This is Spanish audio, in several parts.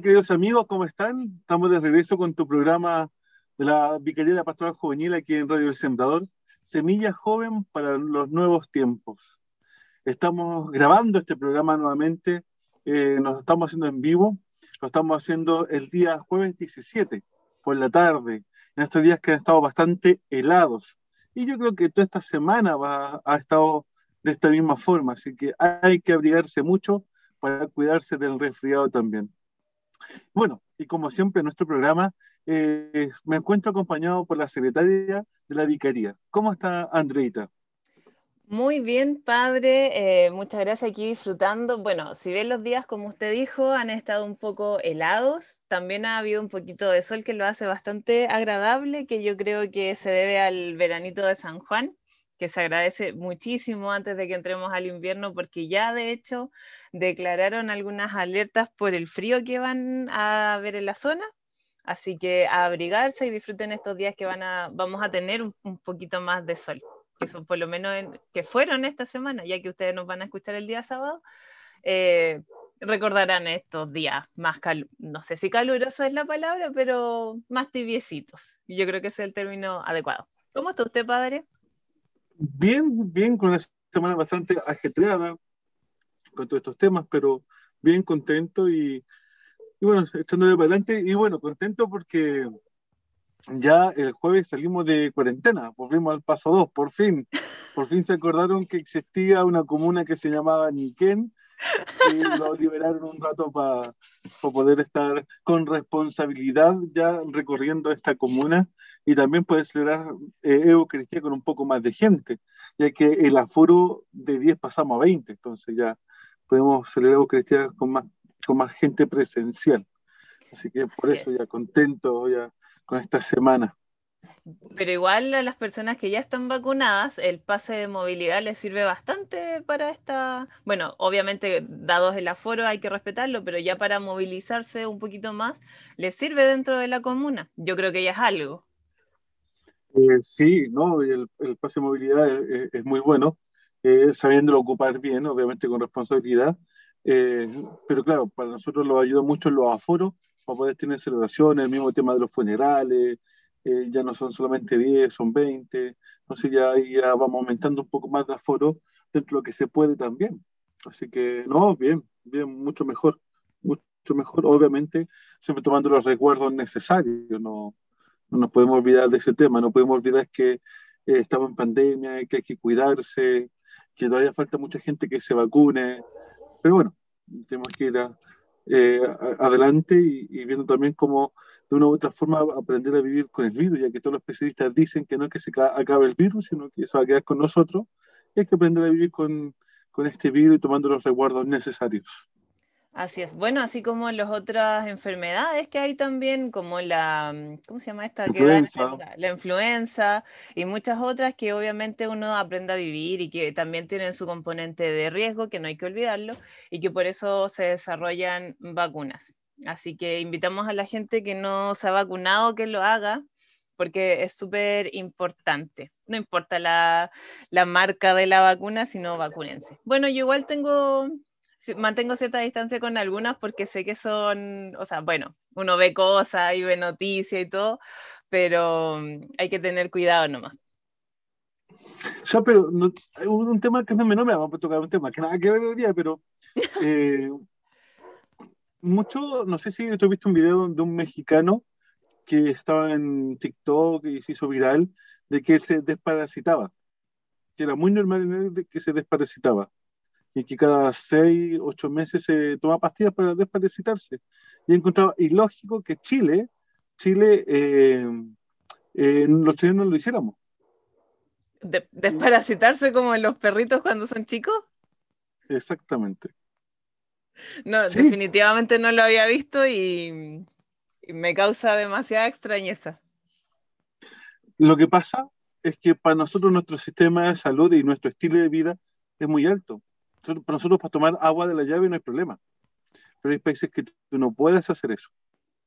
Queridos amigos, ¿cómo están? Estamos de regreso con tu programa de la Vicaría de la Pastoral Juvenil aquí en Radio El Sembrador, Semilla Joven para los Nuevos Tiempos. Estamos grabando este programa nuevamente, eh, nos estamos haciendo en vivo, lo estamos haciendo el día jueves 17 por la tarde, en estos días que han estado bastante helados. Y yo creo que toda esta semana va, ha estado de esta misma forma, así que hay que abrigarse mucho para cuidarse del resfriado también. Bueno, y como siempre en nuestro programa, eh, me encuentro acompañado por la secretaria de la Vicaría. ¿Cómo está Andreita? Muy bien, padre. Eh, muchas gracias aquí disfrutando. Bueno, si ven los días, como usted dijo, han estado un poco helados. También ha habido un poquito de sol que lo hace bastante agradable, que yo creo que se debe al veranito de San Juan que se agradece muchísimo antes de que entremos al invierno, porque ya de hecho declararon algunas alertas por el frío que van a ver en la zona. Así que a abrigarse y disfruten estos días que van a, vamos a tener un, poquito más de sol, que son por lo menos que fueron esta semana, ya que ustedes nos van a escuchar el día sábado. Eh, recordarán estos días más, no sé si caluroso es la palabra, pero más tibiecitos. Yo creo que es el término adecuado. ¿Cómo está usted, padre? Bien, bien, con una semana bastante ajetreada con todos estos temas, pero bien contento y, y bueno, echándole para adelante y bueno, contento porque ya el jueves salimos de cuarentena, volvimos al paso 2, por fin. Por fin se acordaron que existía una comuna que se llamaba Niquén y lo liberaron un rato para poder estar con responsabilidad ya recorriendo esta comuna y también poder celebrar eh, Eucaristía con un poco más de gente, ya que el aforo de 10 pasamos a 20, entonces ya podemos celebrar Eucaristía con más, con más gente presencial. Así que por eso ya contento ya con esta semana. Pero igual a las personas que ya están vacunadas, el pase de movilidad les sirve bastante para esta, bueno, obviamente dados el aforo hay que respetarlo, pero ya para movilizarse un poquito más, les sirve dentro de la comuna. Yo creo que ya es algo. Eh, sí, ¿no? El, pase de movilidad es, muy bueno, eh, sabiéndolo ocupar bien, obviamente con responsabilidad, eh, pero claro, para nosotros lo ayuda mucho los aforos, para poder tener celebraciones, el mismo tema de los funerales, eh, ya no son solamente 10, son 20, entonces ya, ya vamos aumentando un poco más de aforo dentro de lo que se puede también. Así que, no, bien, bien, mucho mejor, mucho mejor, obviamente, siempre tomando los recuerdos necesarios, no, no nos podemos olvidar de ese tema, no podemos olvidar que eh, estamos en pandemia, que hay que cuidarse, que todavía falta mucha gente que se vacune, pero bueno, tenemos que ir eh, adelante y, y, viendo también cómo de una u otra forma aprender a vivir con el virus, ya que todos los especialistas dicen que no es que se acabe el virus, sino que se va a quedar con nosotros, y hay que aprender a vivir con, con este virus y tomando los resguardos necesarios. Así es. Bueno, así como las otras enfermedades que hay también, como la, ¿cómo se llama esta? Influenza. la influenza y muchas otras que obviamente uno aprende a vivir y que también tienen su componente de riesgo, que no hay que olvidarlo, y que por eso se desarrollan vacunas. Así que invitamos a la gente que no se ha vacunado que lo haga, porque es súper importante. No importa la, marca de la vacuna, sino vacúnense. Bueno, yo igual tengo, mantengo cierta distancia con algunas porque sé que son, o sea, bueno, uno ve cosas y ve noticias y todo, pero mm, hay que tener cuidado nomás. Ya, pero no, un tema que no me, no me vamos a tocar un tema que nada que ver hoy día, pero eh, mucho, no sé si tú viste un video de un mexicano que estaba en TikTok y se hizo viral, de que él se desparasitaba, que era muy normal en él de que se desparasitaba y que cada seis, ocho meses se toma pastillas para desparasitarse. Y encontraba ilógico que Chile, Chile, eh, eh, los chilenos lo hiciéramos. ¿Desparasitarse como en los perritos cuando son chicos? Exactamente. No, definitivamente no lo había visto y, me causa demasiada extrañeza. Lo que pasa es que para nosotros nuestro sistema de salud y nuestro estilo de vida es muy alto. para nosotros para tomar agua de la llave no hay problema. Pero hay países que tú no puedes hacer eso.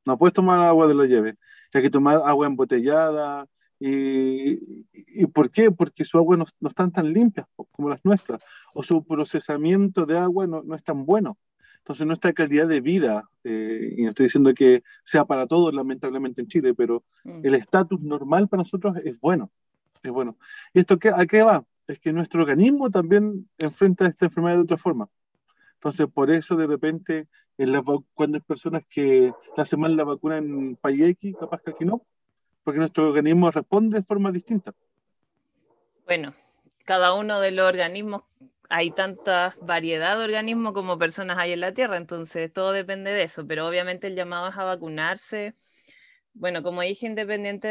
No puedes tomar agua de la llave. Hay que tomar agua embotellada. ¿Y, y por qué? Porque su agua no, no, están tan limpias como las nuestras. O su procesamiento de agua no, no es tan bueno. Entonces nuestra calidad de vida, eh, y no estoy diciendo que sea para todos lamentablemente en Chile, pero mm. el estatus normal para nosotros es bueno, es bueno. ¿Y esto qué, a qué va? Es que nuestro organismo también enfrenta esta enfermedad de otra forma. Entonces, por eso de repente, en la, cuando hay personas que hacen mal la vacuna en país capaz que aquí no, porque nuestro organismo responde de forma distinta. Bueno, cada uno de los organismos, hay tanta variedad de organismos como personas hay en la Tierra, entonces todo depende de eso, pero obviamente el llamado es a vacunarse bueno, como dije, independiente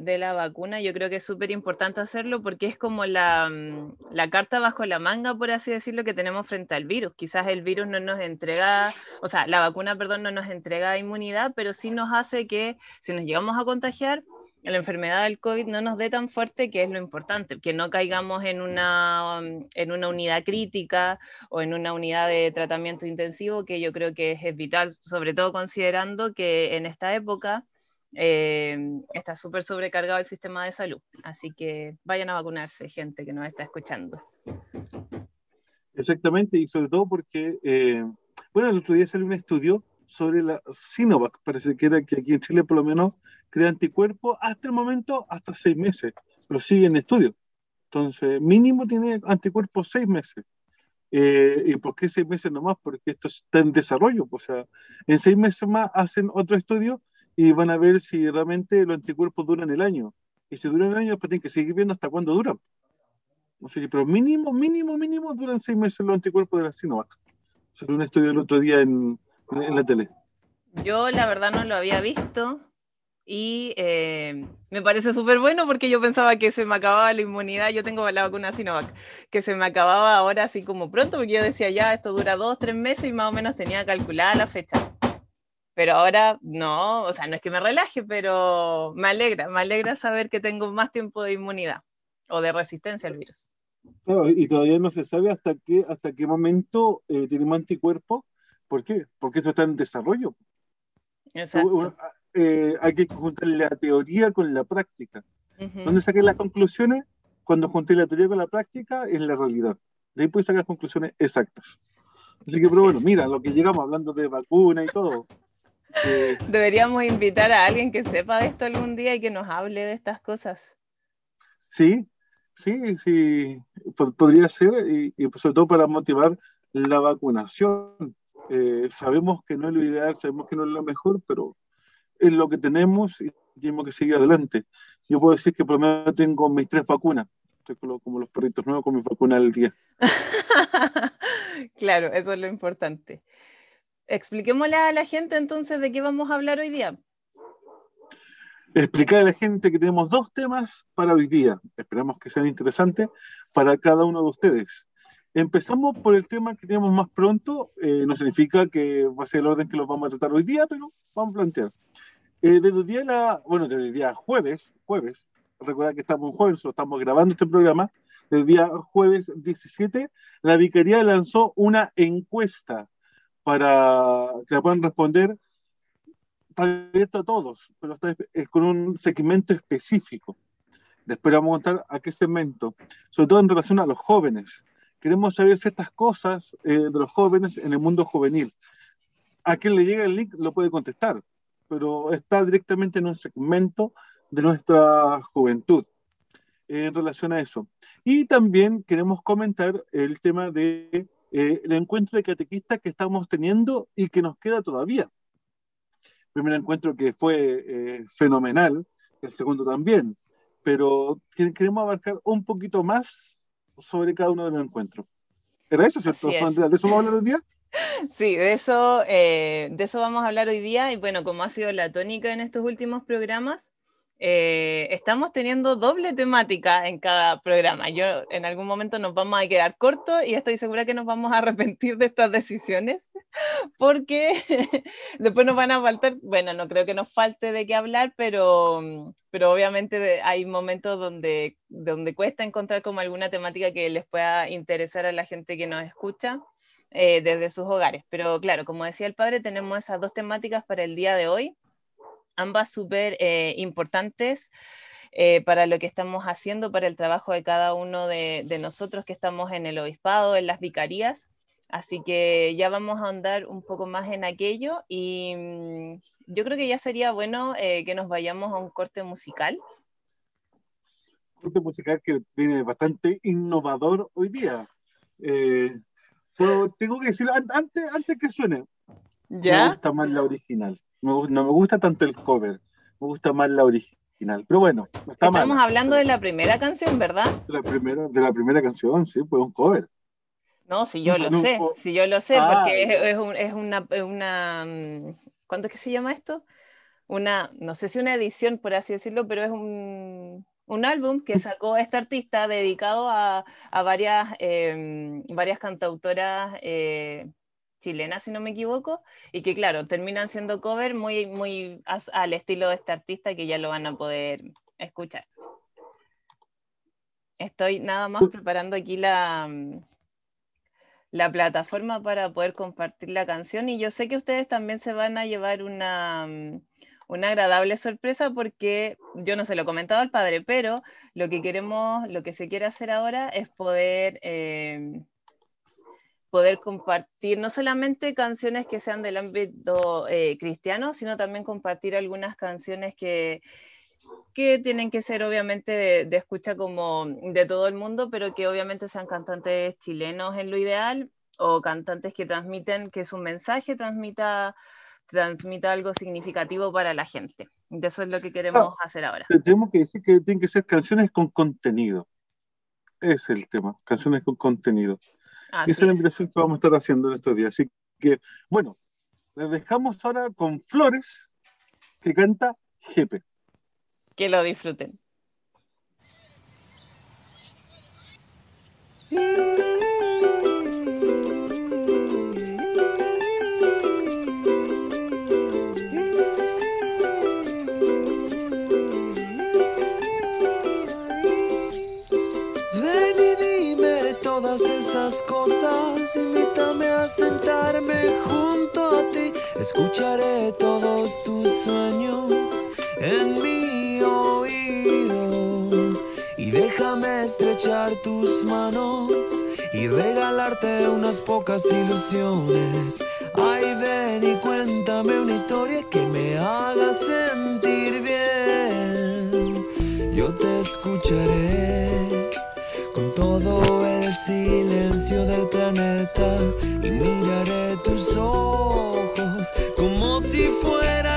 de, la vacuna, yo creo que es súper importante hacerlo porque es como la, mm, la, carta bajo la manga, por así decirlo, que tenemos frente al virus. Quizás el virus no nos entrega, o sea, la vacuna, perdón, no nos entrega inmunidad, pero sí nos hace que si nos llegamos a contagiar, la enfermedad del COVID no nos dé tan fuerte, que es lo importante, que no caigamos en una, en una unidad crítica o en una unidad de tratamiento intensivo, que yo creo que es vital, sobre todo considerando que en esta época eh, está súper sobrecargado el sistema de salud. Así que vayan a vacunarse, gente que nos está escuchando. Exactamente, y sobre todo porque, eh, bueno, el otro día salió un estudio sobre la Sinovac, parece que era que aquí en Chile por lo menos crea anticuerpos hasta el momento, hasta seis meses, pero sigue en estudio. Entonces, mínimo tiene anticuerpos seis meses. Eh, ¿Y por qué seis meses nomás? Porque esto está en desarrollo. O sea, en seis meses más hacen otro estudio y van a ver si realmente los anticuerpos duran el año. Y si duran el año, pues tienen que seguir viendo hasta cuándo duran. O sea, pero mínimo, mínimo, mínimo duran seis meses los anticuerpos de la Sinovac. Salió un estudio el otro día en, en la tele. Yo la verdad no lo había visto y eh, me parece súper bueno porque yo pensaba que se me acababa la inmunidad, yo tengo la vacuna Sinovac, que se me acababa ahora así como pronto porque yo decía ya, esto dura dos, tres meses y más o menos tenía calculada la fecha. Pero ahora no, o sea, no es que me relaje, pero me alegra, me alegra saber que tengo más tiempo de inmunidad o de resistencia al virus. y todavía no se sabe hasta qué, hasta qué momento eh, tenemos anticuerpos. ¿Por qué? Porque eso está en desarrollo. Exacto. Eh, hay que juntar la teoría con la práctica. ¿Dónde saqué las conclusiones? Cuando junté la teoría con la práctica, es la realidad. De ahí puedes sacar conclusiones exactas. Así que, pero bueno, mira, lo que llegamos hablando de vacuna y todo, Deberíamos invitar a alguien que sepa de esto algún día y que nos hable de estas cosas. Sí, sí, sí, podría ser, y, sobre todo para motivar la vacunación. Eh, sabemos que no es lo ideal, sabemos que no es lo mejor, pero es lo que tenemos y tenemos que seguir adelante. Yo puedo decir que por lo menos tengo mis tres vacunas. Estoy como, los perritos nuevos con mi vacuna del día. claro, eso es lo importante. Expliquémosle a la gente entonces de qué vamos a hablar hoy día. Explicar a la gente que tenemos dos temas para hoy día. Esperamos que sean interesantes para cada uno de ustedes. Empezamos por el tema que tenemos más pronto. Eh, no significa que va a ser el orden que los vamos a tratar hoy día, pero vamos a plantear. Eh, desde el día, bueno, desde el día jueves, jueves, recuerda que estamos en jueves, estamos grabando este programa, desde el día jueves 17, la Vicaría lanzó una encuesta para que la puedan responder. Está abierto a todos, pero está con un segmento específico. Después vamos a contar a qué segmento, sobre todo en relación a los jóvenes. Queremos saber ciertas cosas eh, de los jóvenes en el mundo juvenil. A quien le llega el link lo puede contestar, pero está directamente en un segmento de nuestra juventud en relación a eso. Y también queremos comentar el tema de eh, el encuentro de catequistas que estamos teniendo y que nos queda todavía. El primer encuentro que fue eh, fenomenal, el segundo también, pero queremos abarcar un poquito más sobre cada uno de los encuentros. ¿Era eso, cierto, ¿De eso vamos a hablar hoy día? Sí, de eso, eh, de eso vamos a hablar hoy día y bueno, como ha sido la tónica en estos últimos programas, eh, estamos teniendo doble temática en cada programa. Yo en algún momento nos vamos a quedar cortos y estoy segura que nos vamos a arrepentir de estas decisiones porque después nos van a faltar, bueno, no creo que nos falte de qué hablar, pero, pero obviamente hay momentos donde, donde cuesta encontrar como alguna temática que les pueda interesar a la gente que nos escucha. Eh, desde sus hogares. Pero claro, como decía el padre, tenemos esas dos temáticas para el día de hoy ambas súper eh, importantes eh, para lo que estamos haciendo, para el trabajo de cada uno de, nosotros que estamos en el obispado, en las vicarías. Así que ya vamos a andar un poco más en aquello y mm, yo creo que ya sería bueno eh, que nos vayamos a un corte musical. Corte musical que viene bastante innovador hoy día. Eh, pero tengo que decir, antes, antes que suene, ¿Ya? me gusta más la original. no me gusta tanto el cover, me gusta más la original. Pero bueno, no está Estamos hablando de la primera canción, ¿verdad? De la primera, de la primera canción, sí, pues un cover. No, si yo lo sé, si yo lo sé, porque es, es, una, una, mm, ¿cuánto es que se llama esto? Una, no sé si una edición, por así decirlo, pero es un, un álbum que sacó este artista dedicado a, varias, em, varias cantautoras eh, chilenas, si no me equivoco, y que claro, terminan siendo cover muy, muy al estilo de este artista que ya lo van a poder escuchar. Estoy nada más preparando aquí la, la plataforma para poder compartir la canción y yo sé que ustedes también se van a llevar una, una agradable sorpresa porque yo no se lo he comentado al padre, pero lo que queremos, lo que se quiere hacer ahora es poder, eh, poder compartir no solamente canciones que sean del ámbito eh, cristiano, sino también compartir algunas canciones que, que tienen que ser obviamente de, escucha como de todo el mundo, pero que obviamente sean cantantes chilenos en lo ideal o cantantes que transmiten, que su mensaje transmita, transmita algo significativo para la gente. De eso es lo que queremos hacer ahora. Tenemos que decir que tienen que ser canciones con contenido. Es el tema, canciones con contenido. Esa es la invitación que vamos a estar haciendo en estos días. Así que, bueno, les dejamos ahora con Flores, que canta Jepe. Que lo disfruten. Invítame a sentarme junto a ti, escucharé todos tus sueños en mi oído y déjame estrechar tus manos y regalarte unas pocas ilusiones. Ay, ven y cuéntame una historia que me haga sentir bien. Yo te escucharé silencio del planeta y miraré tus ojos como si fuera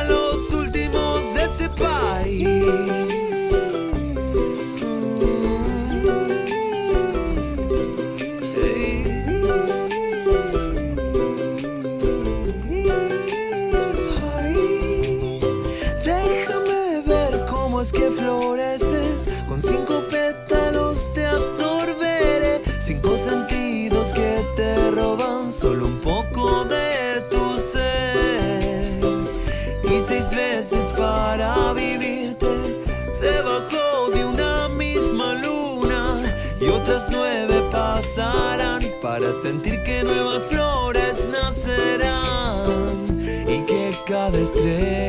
para sentir que nuevas flores nacerán y que cada estrella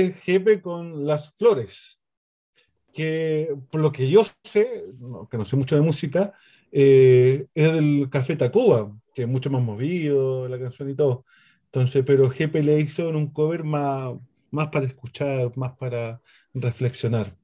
Ese es Jepe con las flores, que por lo que yo sé, que no sé mucho de música, eh, es del Café Tacuba, que es mucho más movido la canción y todo. Entonces, pero Jepe le hizo en un cover más, más para escuchar, más para reflexionar.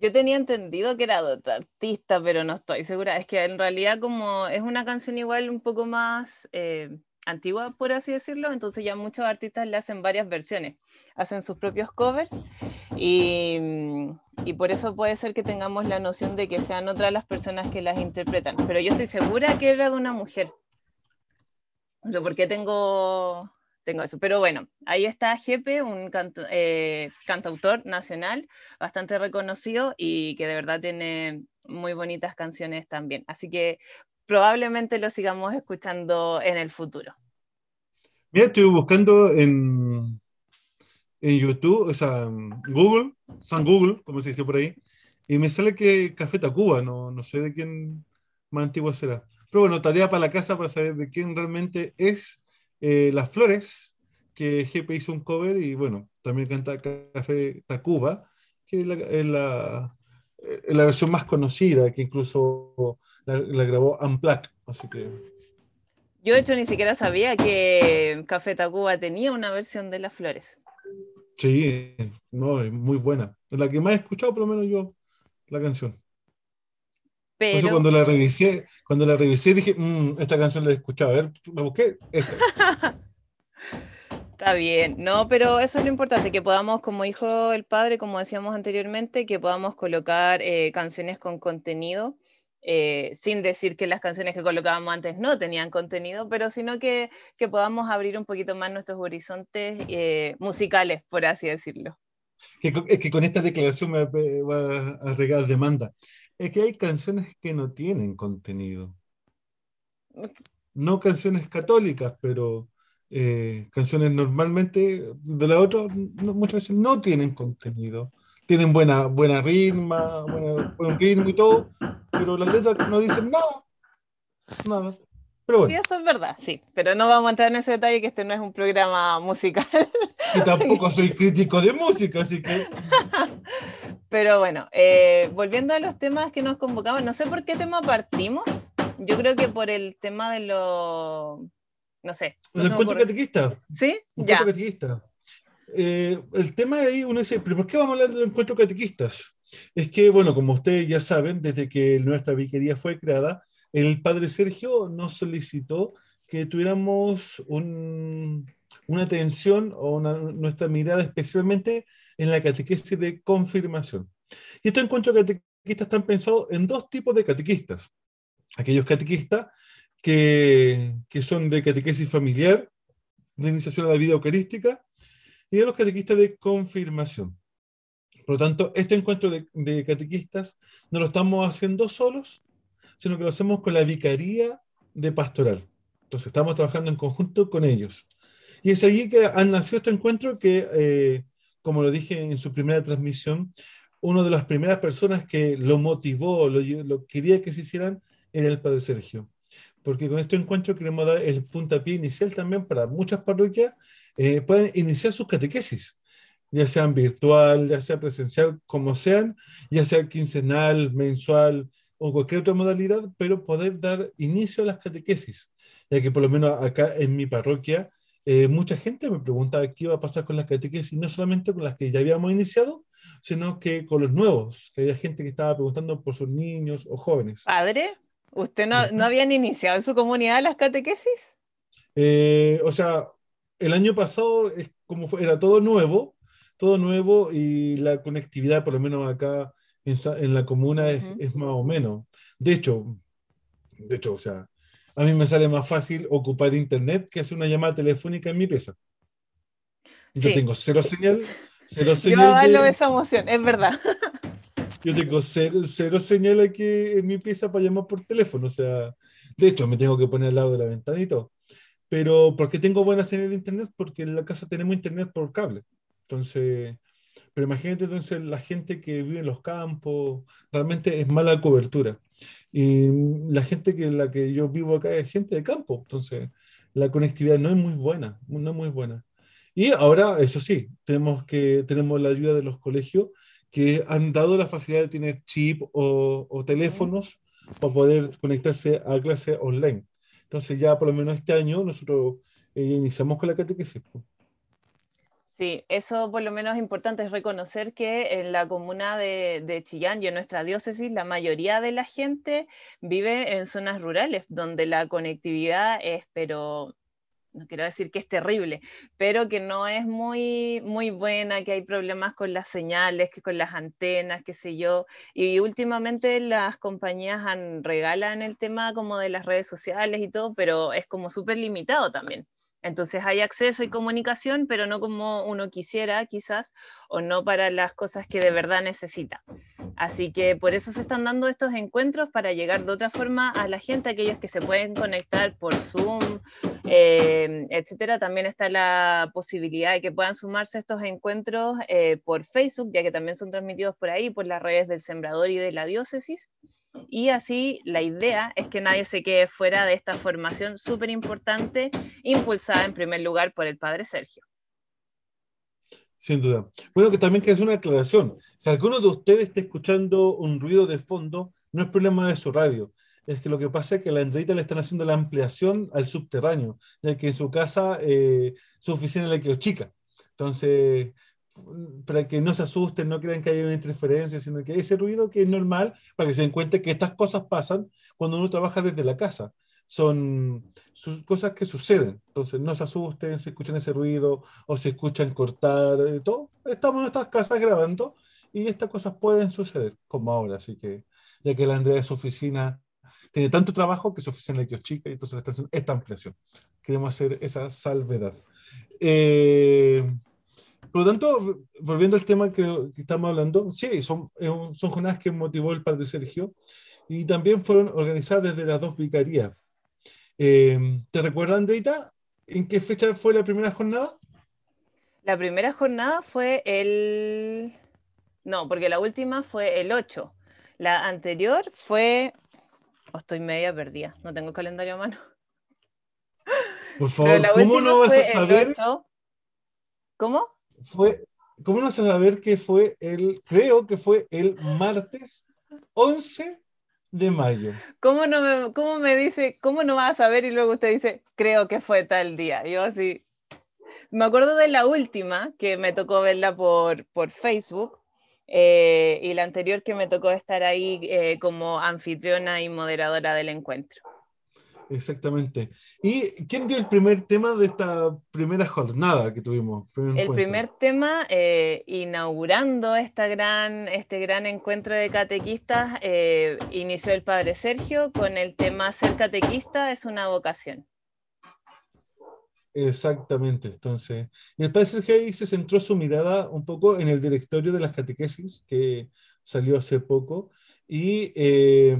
Yo tenía entendido que era de otro artista, pero no estoy segura. Es que en realidad como es una canción igual un poco más, eh, antigua, por así decirlo, entonces ya muchos artistas le hacen varias versiones, hacen sus propios covers y, y, por eso puede ser que tengamos la noción de que sean otras las personas que las interpretan, pero yo estoy segura que era de una mujer. No sé por qué tengo, tengo eso, pero bueno, ahí está Jepe, un eh, cantautor nacional bastante reconocido y que de verdad tiene muy bonitas canciones también. Así que probablemente lo sigamos escuchando en el futuro. Mira, estoy buscando en, en YouTube, o sea, Google, San Google, como se dice por ahí, y me sale que Café Tacuba, no, no sé de quién más antiguo será. Pero bueno, tarea para la casa para saber de quién realmente es eh, Las Flores, que GP hizo un cover y bueno, también canta Café Tacuba, que es la, es la, es la versión más conocida, que incluso la, grabó Unplugged, así que... Yo de hecho ni siquiera sabía que Café Tacuba tenía una versión de Las Flores. Sí, no, es muy buena. Es la que más he escuchado, por lo menos yo, la canción. Pero... cuando la revisé, cuando la revisé dije, mm, esta canción la he escuchado. A ver, la busqué, Está bien, no, pero eso es lo importante, que podamos, como dijo el padre, como decíamos anteriormente, que podamos colocar eh, canciones con contenido eh, sin decir que las canciones que colocábamos antes no tenían contenido, pero sino que, que podamos abrir un poquito más nuestros horizontes eh, musicales, por así decirlo. es que con esta declaración me va a regar demanda. Es que hay canciones que no tienen contenido. No canciones católicas, pero eh, canciones normalmente de la otra, muchas veces no tienen contenido tienen buena, buena ritma, buen ritmo y todo, pero las letras no dicen nada. Nada. Pero bueno. Sí, eso es verdad, sí. Pero no vamos a entrar en ese detalle que este no es un programa musical. Y tampoco soy crítico de música, así que. Pero bueno, eh, volviendo a los temas que nos convocaban, no sé por qué tema partimos. Yo creo que por el tema de lo. No sé. el encuentro catequista. ¿Sí? ya. catequista. Eh, el tema ahí uno dice, ¿pero por qué vamos a hablar de encuentros catequistas? Es que, bueno, como ustedes ya saben, desde que nuestra viquería fue creada, el padre Sergio nos solicitó que tuviéramos una atención o nuestra mirada especialmente en la catequesis de confirmación. Y estos encuentros catequistas están pensados en dos tipos de catequistas. Aquellos catequistas que, que son de catequesis familiar, de iniciación a la vida eucarística, y de los catequistas de confirmación. Por lo tanto, este encuentro de, catequistas no lo estamos haciendo solos, sino que lo hacemos con la vicaría de pastoral. Entonces, estamos trabajando en conjunto con ellos. Y es allí que han nacido este encuentro que, eh, como lo dije en su primera transmisión, una de las primeras personas que lo motivó, lo, lo quería que se hicieran, era el Padre Sergio. Porque con este encuentro queremos dar el puntapié inicial también para muchas parroquias eh, pueden iniciar sus catequesis, ya sean virtual, ya sea presencial, como sean, ya sea quincenal, mensual o cualquier otra modalidad, pero poder dar inicio a las catequesis, ya que por lo menos acá en mi parroquia, eh, mucha gente me pregunta qué iba a pasar con las catequesis, no solamente con las que ya habíamos iniciado, sino que con los nuevos, que había gente que estaba preguntando por sus niños o jóvenes. Padre, ¿usted no, no habían iniciado en su comunidad las catequesis? Eh, o sea, el año pasado es como era todo nuevo, todo nuevo y la conectividad, por lo menos acá en, la comuna, es, más o menos. De hecho, de hecho, o sea, a mí me sale más fácil ocupar internet que hacer una llamada telefónica en mi pieza. Yo tengo cero señal, cero señal. Yo de... esa emoción, es verdad. Yo tengo cero, cero señal aquí en mi pieza para llamar por teléfono, o sea, de hecho me tengo que poner al lado de la ventana y todo pero ¿por qué tengo buena señal de internet? Porque en la casa tenemos internet por cable. Entonces, pero imagínate entonces la gente que vive en los campos, realmente es mala cobertura. Y la gente que la que yo vivo acá es gente de campo, entonces la conectividad no es muy buena, no es muy buena. Y ahora, eso sí, tenemos que tenemos la ayuda de los colegios que han dado la facilidad de tener chip o, o teléfonos para poder conectarse a clase online. Entonces ya por lo menos este año nosotros eh, iniciamos con la catequesis. Sí, eso por lo menos importante, es reconocer que en la comuna de, Chillán y en nuestra diócesis la mayoría de la gente vive en zonas rurales, donde la conectividad es pero no quiero decir que es terrible, pero que no es muy, muy buena, que hay problemas con las señales, que con las antenas, qué sé yo. Y últimamente las compañías han, regalan el tema como de las redes sociales y todo, pero es como súper limitado también. Entonces hay acceso y comunicación, pero no como uno quisiera quizás, o no para las cosas que de verdad necesita. Así que por eso se están dando estos encuentros para llegar de otra forma a la gente, aquellos que se pueden conectar por Zoom, eh, etcétera. También está la posibilidad de que puedan sumarse a estos encuentros eh, por Facebook, ya que también son transmitidos por ahí, por las redes del Sembrador y de la Diócesis. Y así la idea es que nadie se quede fuera de esta formación súper importante, impulsada en primer lugar por el padre Sergio. Sin duda. Bueno, que también que es una aclaración. Si alguno de ustedes está escuchando un ruido de fondo, no es problema de su radio. Es que lo que pasa es que la Andreita le están haciendo la ampliación al subterráneo, ya que en su casa eh, su oficina le quedó chica. Entonces, para que no se asusten, no crean que haya una interferencia, sino que hay ese ruido que es normal para que se den cuenta que estas cosas pasan cuando uno trabaja desde la casa. Son cosas que suceden. Entonces, no se asusten si escuchan ese ruido o si escuchan cortar, eh, todo. Estamos en estas casas grabando y estas cosas pueden suceder, como ahora. Así que, ya que la Andrea de su oficina tiene tanto trabajo que su oficina le chica y entonces le están haciendo esta ampliación. Queremos hacer esa salvedad. Eh, por lo tanto, volviendo al tema que, estamos hablando, sí, son, son jornadas que motivó el padre Sergio y también fueron organizadas desde las dos vicarías. Eh, ¿Te recuerdas, Andreita, en qué fecha fue la primera jornada? La primera jornada fue el... No, porque la última fue el 8. La anterior fue... Oh, estoy media perdida, no tengo calendario a mano. Por favor, ¿cómo no vas a saber? ¿Cómo? Fue, ¿cómo no vas a saber que fue el, creo que fue el martes 11 de mayo? ¿Cómo no cómo me dice, cómo no vas a saber y luego usted dice, creo que fue tal día? Yo así, me acuerdo de la última, que me tocó verla por, por Facebook, eh, y la anterior que me tocó estar ahí eh, como anfitriona y moderadora del encuentro. Exactamente. ¿Y quién dio el primer tema de esta primera jornada que tuvimos? el primer tema, eh, inaugurando esta gran, este gran encuentro de catequistas, eh, inició el padre Sergio con el tema Ser catequista es una vocación. Exactamente, entonces, y el padre Sergio ahí se centró su mirada un poco en el directorio de las catequesis que salió hace poco y eh,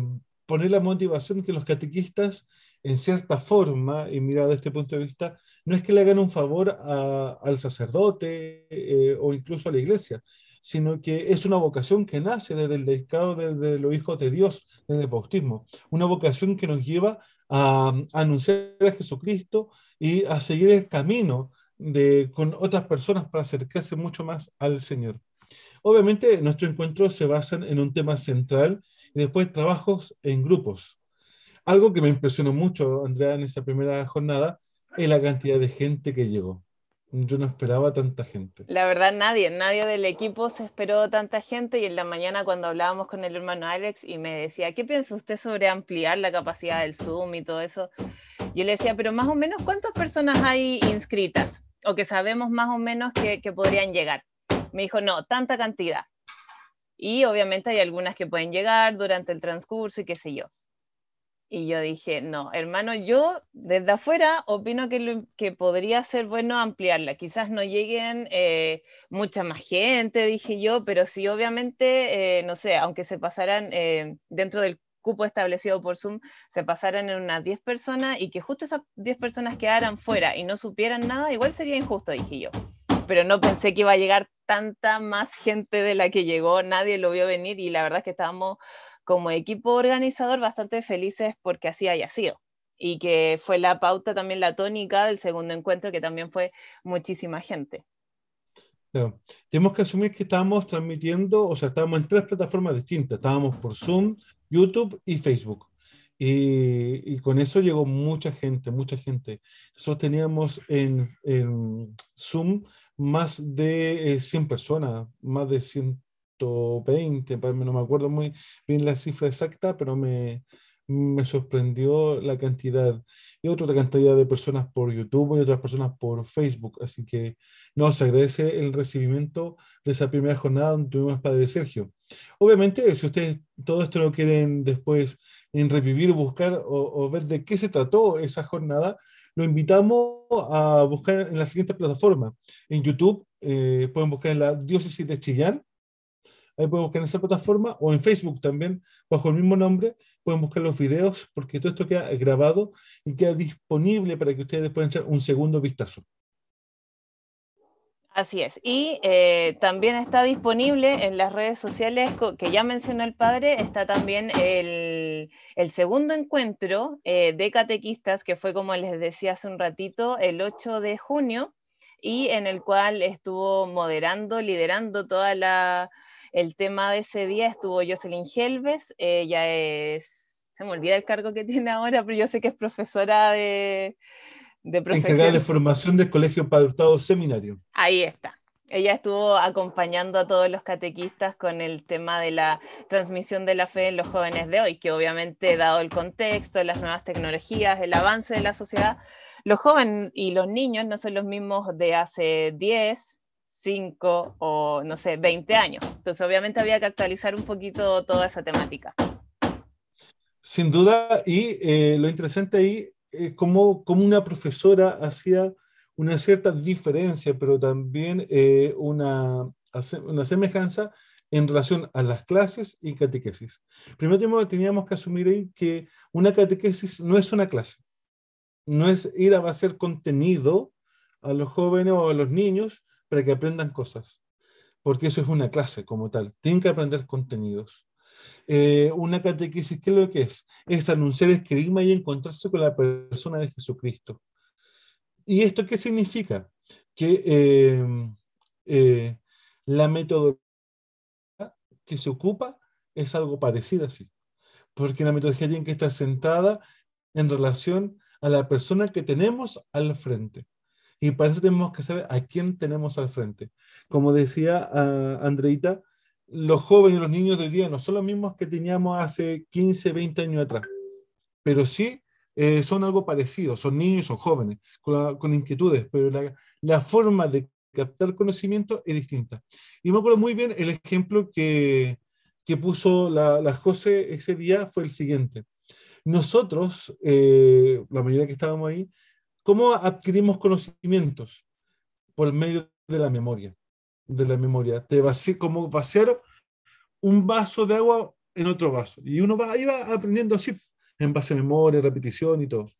poner la motivación que los catequistas en cierta forma, y mirado desde este punto de vista, no es que le hagan un favor al sacerdote eh, o incluso a la iglesia, sino que es una vocación que nace desde el dedicado desde los hijos de Dios, desde el bautismo. Una vocación que nos lleva a, anunciar a Jesucristo y a seguir el camino de, con otras personas para acercarse mucho más al Señor. Obviamente, nuestros encuentros se basan en un tema central y después trabajos en grupos. Algo que me impresionó mucho, Andrea, en esa primera jornada, es la cantidad de gente que llegó. Yo no esperaba tanta gente. La verdad, nadie, nadie del equipo se esperó tanta gente y en la mañana cuando hablábamos con el hermano Alex y me decía, ¿qué piensa usted sobre ampliar la capacidad del Zoom y todo eso? Yo le decía, pero más o menos, ¿cuántas personas hay inscritas? O que sabemos más o menos que, podrían llegar. Me dijo, no, tanta cantidad. Y obviamente hay algunas que pueden llegar durante el transcurso y qué sé yo. Y yo dije, no, hermano, yo desde afuera opino que, que podría ser bueno ampliarla. Quizás no lleguen eh, mucha más gente, dije yo, pero sí, obviamente, eh, no sé, aunque se pasaran eh, dentro del cupo establecido por Zoom, se pasaran en unas 10 personas y que justo esas 10 personas quedaran fuera y no supieran nada, igual sería injusto, dije yo. Pero no pensé que iba a llegar tanta más gente de la que llegó, nadie lo vio venir y la verdad es que estábamos como equipo organizador bastante felices porque así haya sido y que fue la pauta también la tónica del segundo encuentro que también fue muchísima gente. Tenemos que asumir que estábamos transmitiendo, o sea, estábamos en tres plataformas distintas, estábamos por Zoom, YouTube y Facebook. Y, con eso llegó mucha gente, mucha gente. Nosotros teníamos en, en Zoom más de 100 eh, personas, más de 100, 120, no me acuerdo muy bien la cifra exacta, pero me, me sorprendió la cantidad y otra cantidad de personas por YouTube y otras personas por Facebook. Así que nos agradece el recibimiento de esa primera jornada donde tuvimos Padre Sergio. Obviamente, si ustedes todo esto lo quieren después en revivir, buscar o, ver de qué se trató esa jornada, lo invitamos a buscar en la siguiente plataforma. En YouTube eh, pueden buscar en la diócesis de Chillán, ahí pueden buscar en esa plataforma, o en Facebook también, bajo el mismo nombre, pueden buscar los videos, porque todo esto queda grabado y queda disponible para que ustedes puedan echar un segundo vistazo. Así es. Y eh, también está disponible en las redes sociales que ya mencionó el padre, está también el, segundo encuentro eh, de catequistas, que fue como les decía hace un ratito, el 8 de junio, y en el cual estuvo moderando, liderando toda la, el tema de ese día estuvo Jocelyn Helves, ella es, se me olvida el cargo que tiene ahora, pero yo sé que es profesora de... de Encargada de formación del Colegio Padre Hurtado Seminario. Ahí está. Ella estuvo acompañando a todos los catequistas con el tema de la transmisión de la fe en los jóvenes de hoy, que obviamente, dado el contexto, las nuevas tecnologías, el avance de la sociedad, los jóvenes y los niños no son los mismos de hace 10, 5 o, no sé, 20 años. Entonces, obviamente había que actualizar un poquito toda esa temática. Sin duda, y eh, lo interesante ahí es cómo, una profesora hacía una cierta diferencia, pero también eh, una, una semejanza en relación a las clases y catequesis. Primero teníamos que asumir ahí que una catequesis no es una clase, no es ir a hacer contenido a los jóvenes o a los niños para que aprendan cosas, porque eso es una clase como tal. Tienen que aprender contenidos. Eh, una catequesis, ¿qué es lo que es? Es anunciar el esquema y encontrarse con la persona de Jesucristo. ¿Y esto qué significa? Que eh, eh, la metodología que se ocupa es algo parecido así, porque la metodología tiene que estar sentada en relación a la persona que tenemos al frente. Y para eso tenemos que saber a quién tenemos al frente. Como decía uh, Andreita, los jóvenes y los niños de hoy día no son los mismos que teníamos hace 15, 20 años atrás, pero sí eh, son algo parecido, son niños, son jóvenes, con, con inquietudes, pero la, forma de captar conocimiento es distinta. Y me acuerdo muy bien el ejemplo que, que puso la, la José ese día fue el siguiente. Nosotros, eh, la mayoría que estábamos ahí, ¿Cómo adquirimos conocimientos? Por medio de la memoria. De la memoria. Te vací, como vaciar un vaso de agua en otro vaso. Y uno va, iba aprendiendo así, en base a memoria, repetición y todo.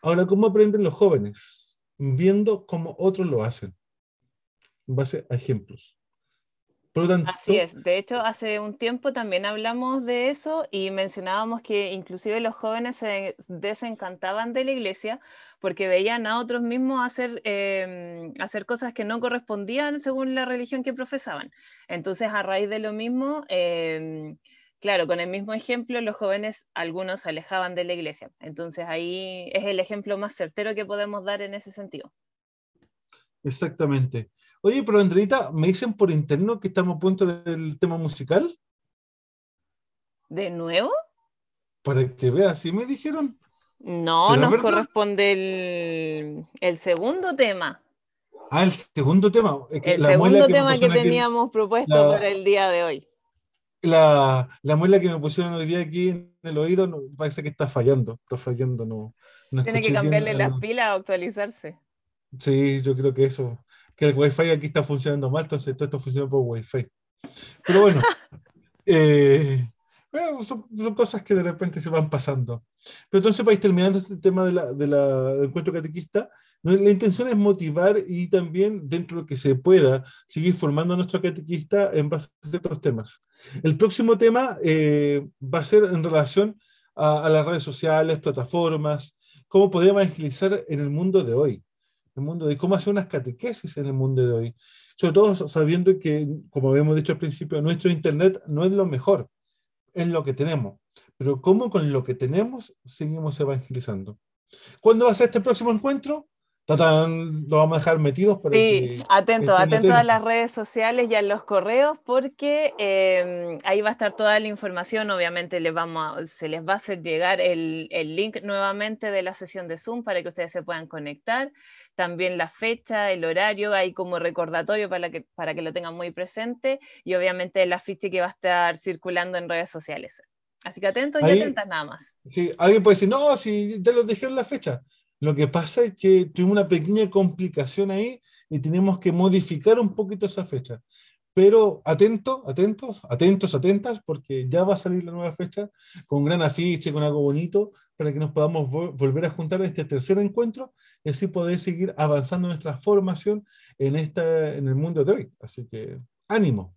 Ahora, ¿cómo aprenden los jóvenes? Viendo cómo otros lo hacen. En base a ejemplos. Así es. De hecho, hace un tiempo también hablamos de eso y mencionábamos que inclusive los jóvenes se desencantaban de la iglesia porque veían a otros mismos hacer, em, hacer cosas que no correspondían según la religión que profesaban. Entonces, a raíz de lo mismo, em, claro, con el mismo ejemplo, los jóvenes, algunos se alejaban de la iglesia. Entonces, ahí es el ejemplo más certero que podemos dar en ese sentido. Exactamente. Oye, pero Andreita, me dicen por interno que estamos a punto del tema musical. ¿De nuevo? Para que veas, ¿sí me dijeron? No, nos corresponde el, segundo tema. Ah, el segundo tema. el segundo tema que teníamos propuesto para el día de hoy. La, la, muela que me pusieron hoy día aquí en el oído no, parece que está fallando. Está fallando, no. Tiene que cambiarle las pilas o actualizarse. Sí, yo creo que eso que el Wi-Fi aquí está funcionando mal, entonces todo esto funciona por Wi-Fi. Pero bueno, eh, son, cosas que de repente se van pasando. Pero entonces, para ir terminando este tema de la, de la, del encuentro catequista, la intención es motivar y también, dentro de lo que se pueda, seguir formando a nuestro catequista en base a ciertos temas. El próximo tema eh, va a ser en relación a, a, las redes sociales, plataformas, cómo poder evangelizar en el mundo de hoy el mundo de cómo hacer unas catequesis en el mundo de hoy. Sobre todo sabiendo que, como habíamos dicho al principio, nuestro Internet no es lo mejor, es lo que tenemos. Pero cómo con lo que tenemos seguimos evangelizando. ¿Cuándo va a ser este próximo encuentro? Tatán, lo vamos a dejar metidos para sí, atento, atento a las redes sociales y a los correos porque em, ahí va a estar toda la información. Obviamente les vamos se les va a hacer llegar el, el, link nuevamente de la sesión de Zoom para que ustedes se puedan conectar. También la fecha, el horario, ahí como recordatorio para que, para que lo tengan muy presente y obviamente el afiche que va a estar circulando en redes sociales. Así que atentos y atentas nada más. Sí, alguien puede decir, no, si ya los dejé en la fecha. Lo que pasa es que tuvimos una pequeña complicación ahí y tenemos que modificar un poquito esa fecha. Pero atentos, atentos, atentos, atentas, porque ya va a salir la nueva fecha con gran afiche, con algo bonito, para que nos podamos volver a juntar a este tercer encuentro y así poder seguir avanzando nuestra formación en, esta, en el mundo de hoy. Así que ánimo.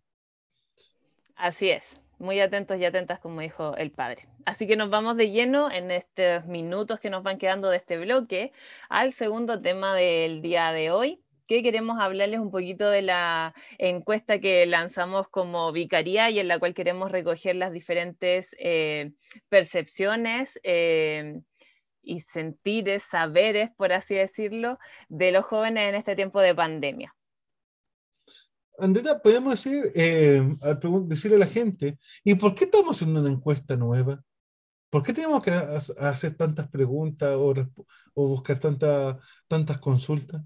Así es muy atentos y atentas, como dijo el padre. Así que nos vamos de lleno en estos minutos que nos van quedando de este bloque al segundo tema del día de hoy, que queremos hablarles un poquito de la encuesta que lanzamos como vicaría y en la cual queremos recoger las diferentes eh, percepciones. Eh, y sentires, saberes, por así decirlo, de los jóvenes en este tiempo de pandemia. Andrea, podemos decir, eh, decirle a la gente, ¿y por qué estamos en una encuesta nueva? ¿Por qué tenemos que hacer tantas preguntas o, buscar tantas consultas?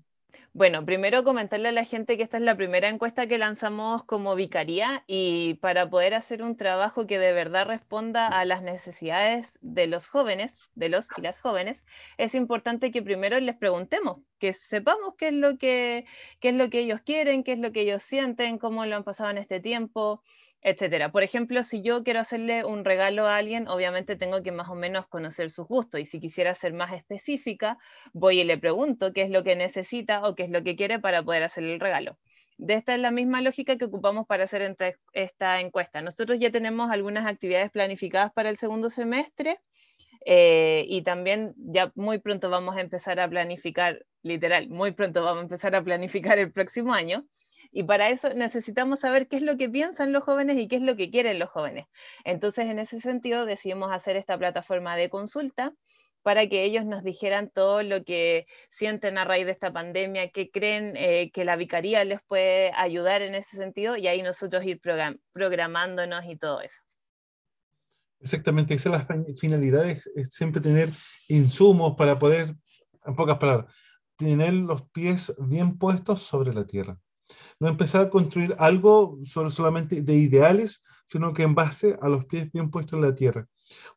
Bueno, primero comentarle a la gente que esta es la primera encuesta que lanzamos como vicaría y para poder hacer un trabajo que de verdad responda a las necesidades de los jóvenes, de los y las jóvenes, es importante que primero les preguntemos, que sepamos lo que, qué es lo que ellos quieren, qué es lo que ellos sienten, cómo lo han pasado en este tiempo, etcétera. Por ejemplo, si yo quiero hacerle un regalo a alguien, obviamente tengo que más o menos conocer sus gustos y si quisiera ser más específica, voy y le pregunto qué es lo que necesita o qué es lo que quiere para poder hacerle el regalo. De esta es la misma lógica que ocupamos para hacer esta encuesta. Nosotros ya tenemos algunas actividades planificadas para el segundo semestre eh, y también ya muy pronto vamos a empezar a planificar, literal, muy pronto vamos a empezar a planificar el próximo año. Y para eso necesitamos saber qué es lo que piensan los jóvenes y qué es lo que quieren los jóvenes. Entonces, en ese sentido, decidimos hacer esta plataforma de consulta para que ellos nos dijeran todo lo que sienten a raíz de esta pandemia, qué creen eh, que la vicaría les puede ayudar en ese sentido y ahí nosotros ir programándonos y todo eso. Exactamente, esa es la finalidad, siempre tener insumos para poder, en pocas palabras, tener los pies bien puestos sobre la tierra no empezar a construir algo solamente de ideales, sino que en base a los pies bien puestos en la tierra.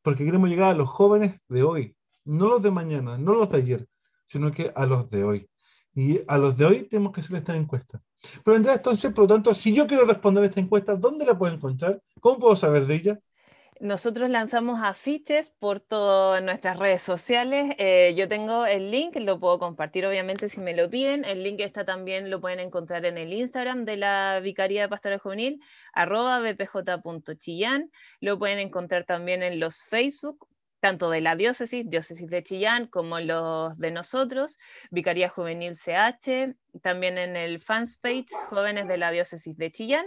Porque queremos llegar a los jóvenes de hoy, no los de mañana, no los de ayer, sino que a los de hoy. Y a los de hoy tenemos que hacer esta encuesta. Pero Andrea, entonces, por lo tanto, si yo quiero responder a esta encuesta, ¿dónde la puedo encontrar? ¿Cómo puedo saber de ella? Nosotros lanzamos afiches por todas nuestras redes sociales. Eh, yo tengo el link, lo puedo compartir obviamente si me lo piden. El link está también, lo pueden encontrar en el Instagram de la Vicaría de Pastoral Juvenil, arroba bpj.chillán. Lo pueden encontrar también en los Facebook, tanto de la diócesis, diócesis de Chillán, como los de nosotros, Vicaría Juvenil CH, también en el fans page, Jóvenes de la Diócesis de Chillán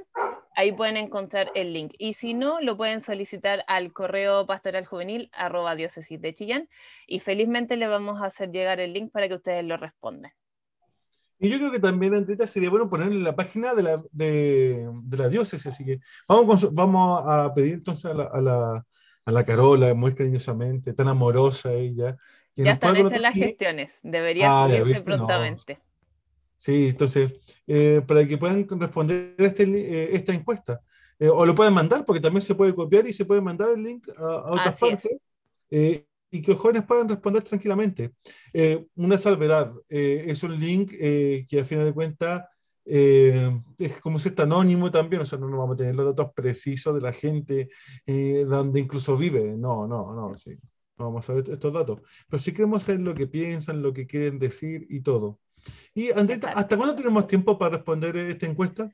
ahí pueden encontrar el link. Y si no, lo pueden solicitar al correo pastoral juvenil arroba diócesis de Chillán y felizmente le vamos a hacer llegar el link para que ustedes lo respondan. Y yo creo que también, Andrita, sería bueno ponerle la página de la, de, la diócesis, así que vamos, vamos a pedir entonces a la, a, la, a la Carola, muy cariñosamente, tan amorosa ella. Ya están hechas las gestiones, debería ah, subirse prontamente. Sí, entonces, eh, para que puedan responder este, eh, esta encuesta. Eh, o lo pueden mandar, porque también se puede copiar y se puede mandar el link a, otras partes. y que los jóvenes puedan responder tranquilamente. una salvedad, es un link que a final de cuentas es como si está anónimo también, o sea, no, no, vamos a tener los datos precisos de la gente donde incluso vive. No, no, no, sí. No vamos a ver estos datos. Pero sí queremos saber lo que piensan, lo que quieren decir y todo. Y Andrita, ¿hasta cuándo tenemos tiempo para responder esta encuesta?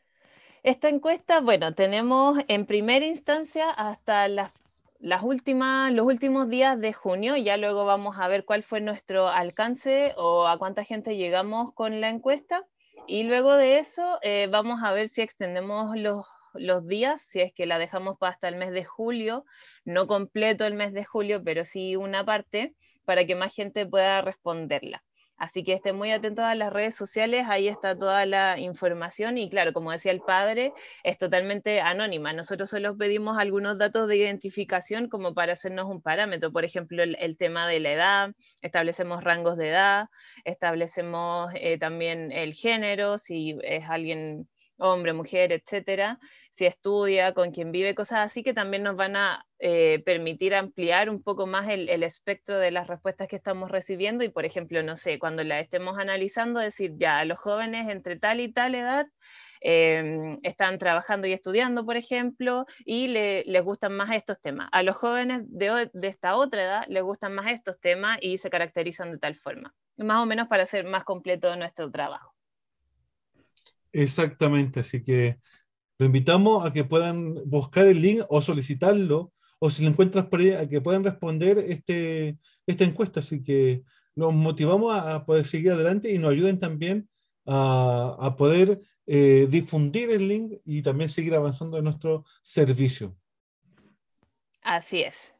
Esta encuesta, bueno, tenemos en primera instancia hasta las, las últimas, los últimos días de junio, ya luego vamos a ver cuál fue nuestro alcance o a cuánta gente llegamos con la encuesta. Y luego de eso eh, vamos a ver si extendemos los, los días, si es que la dejamos para hasta el mes de julio, no completo el mes de julio, pero sí una parte, para que más gente pueda responderla. Así que estén muy atentos a las redes sociales, ahí está toda la información y claro, como decía el padre, es totalmente anónima. Nosotros solo pedimos algunos datos de identificación como para hacernos un parámetro, por ejemplo, el, tema de la edad, establecemos rangos de edad, establecemos eh, también el género, si es alguien hombre, mujer, etcétera, si estudia, con quien vive, cosas así que también nos van a eh, permitir ampliar un poco más el, espectro de las respuestas que estamos recibiendo y, por ejemplo, no sé, cuando la estemos analizando, decir ya, a los jóvenes entre tal y tal edad em, están trabajando y estudiando, por ejemplo, y les gustan más estos temas. A los jóvenes de, de esta otra edad les gustan más estos temas y se caracterizan de tal forma, más o menos para hacer más completo nuestro trabajo. Exactamente, así que lo invitamos a que puedan buscar el link o solicitarlo, o si lo encuentras por ahí, a que puedan responder este, esta encuesta. Así que los motivamos a, poder seguir adelante y nos ayuden también a, poder eh, difundir el link y también seguir avanzando en nuestro servicio. Así es.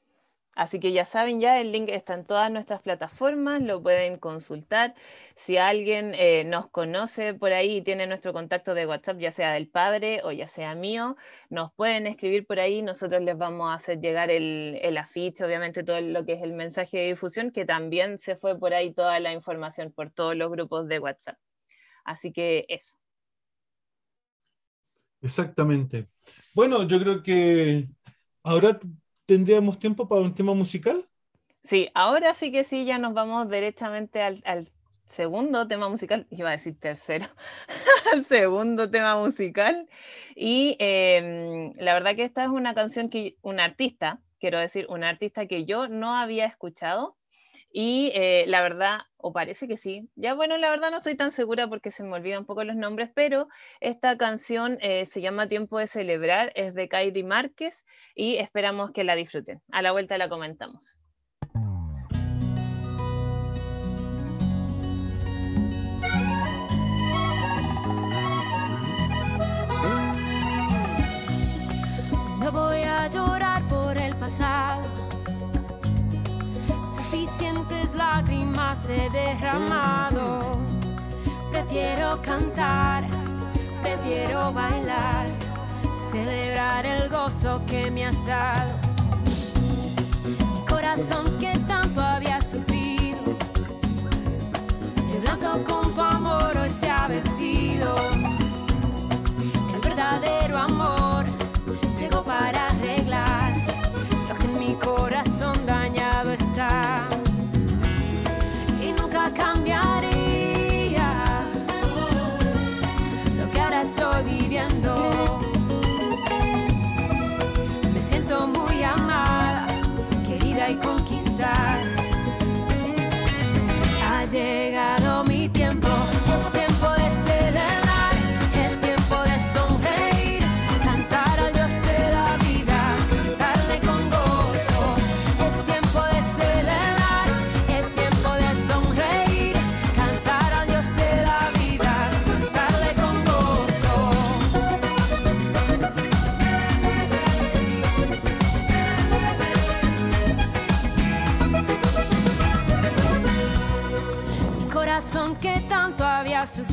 Así que ya saben, ya el link está en todas nuestras plataformas, lo pueden consultar. Si alguien eh, nos conoce por ahí y tiene nuestro contacto de WhatsApp, ya sea del padre o ya sea mío, nos pueden escribir por ahí. Nosotros les vamos a hacer llegar el, el afiche, obviamente todo lo que es el mensaje de difusión, que también se fue por ahí toda la información por todos los grupos de WhatsApp. Así que eso. Exactamente. Bueno, yo creo que ahora tendríamos tiempo para un tema musical. Sí, ahora sí que sí, ya nos vamos derechamente al, segundo tema musical, iba a decir tercero, al segundo tema musical. Y em, la verdad que esta es una canción que, un artista, quiero decir, un artista que yo no había escuchado. Y eh, la verdad, o parece que sí. Ya bueno, la verdad no estoy tan segura porque se me olvidan un poco los nombres, pero esta canción eh, se llama Tiempo de Celebrar, es de Kairi Márquez y esperamos que la disfruten. A la vuelta la comentamos. Voy a llorar lágrimas he derramado. Prefiero cantar, prefiero bailar, celebrar el gozo que me has dado. corazón que tanto había sufrido, de blanco con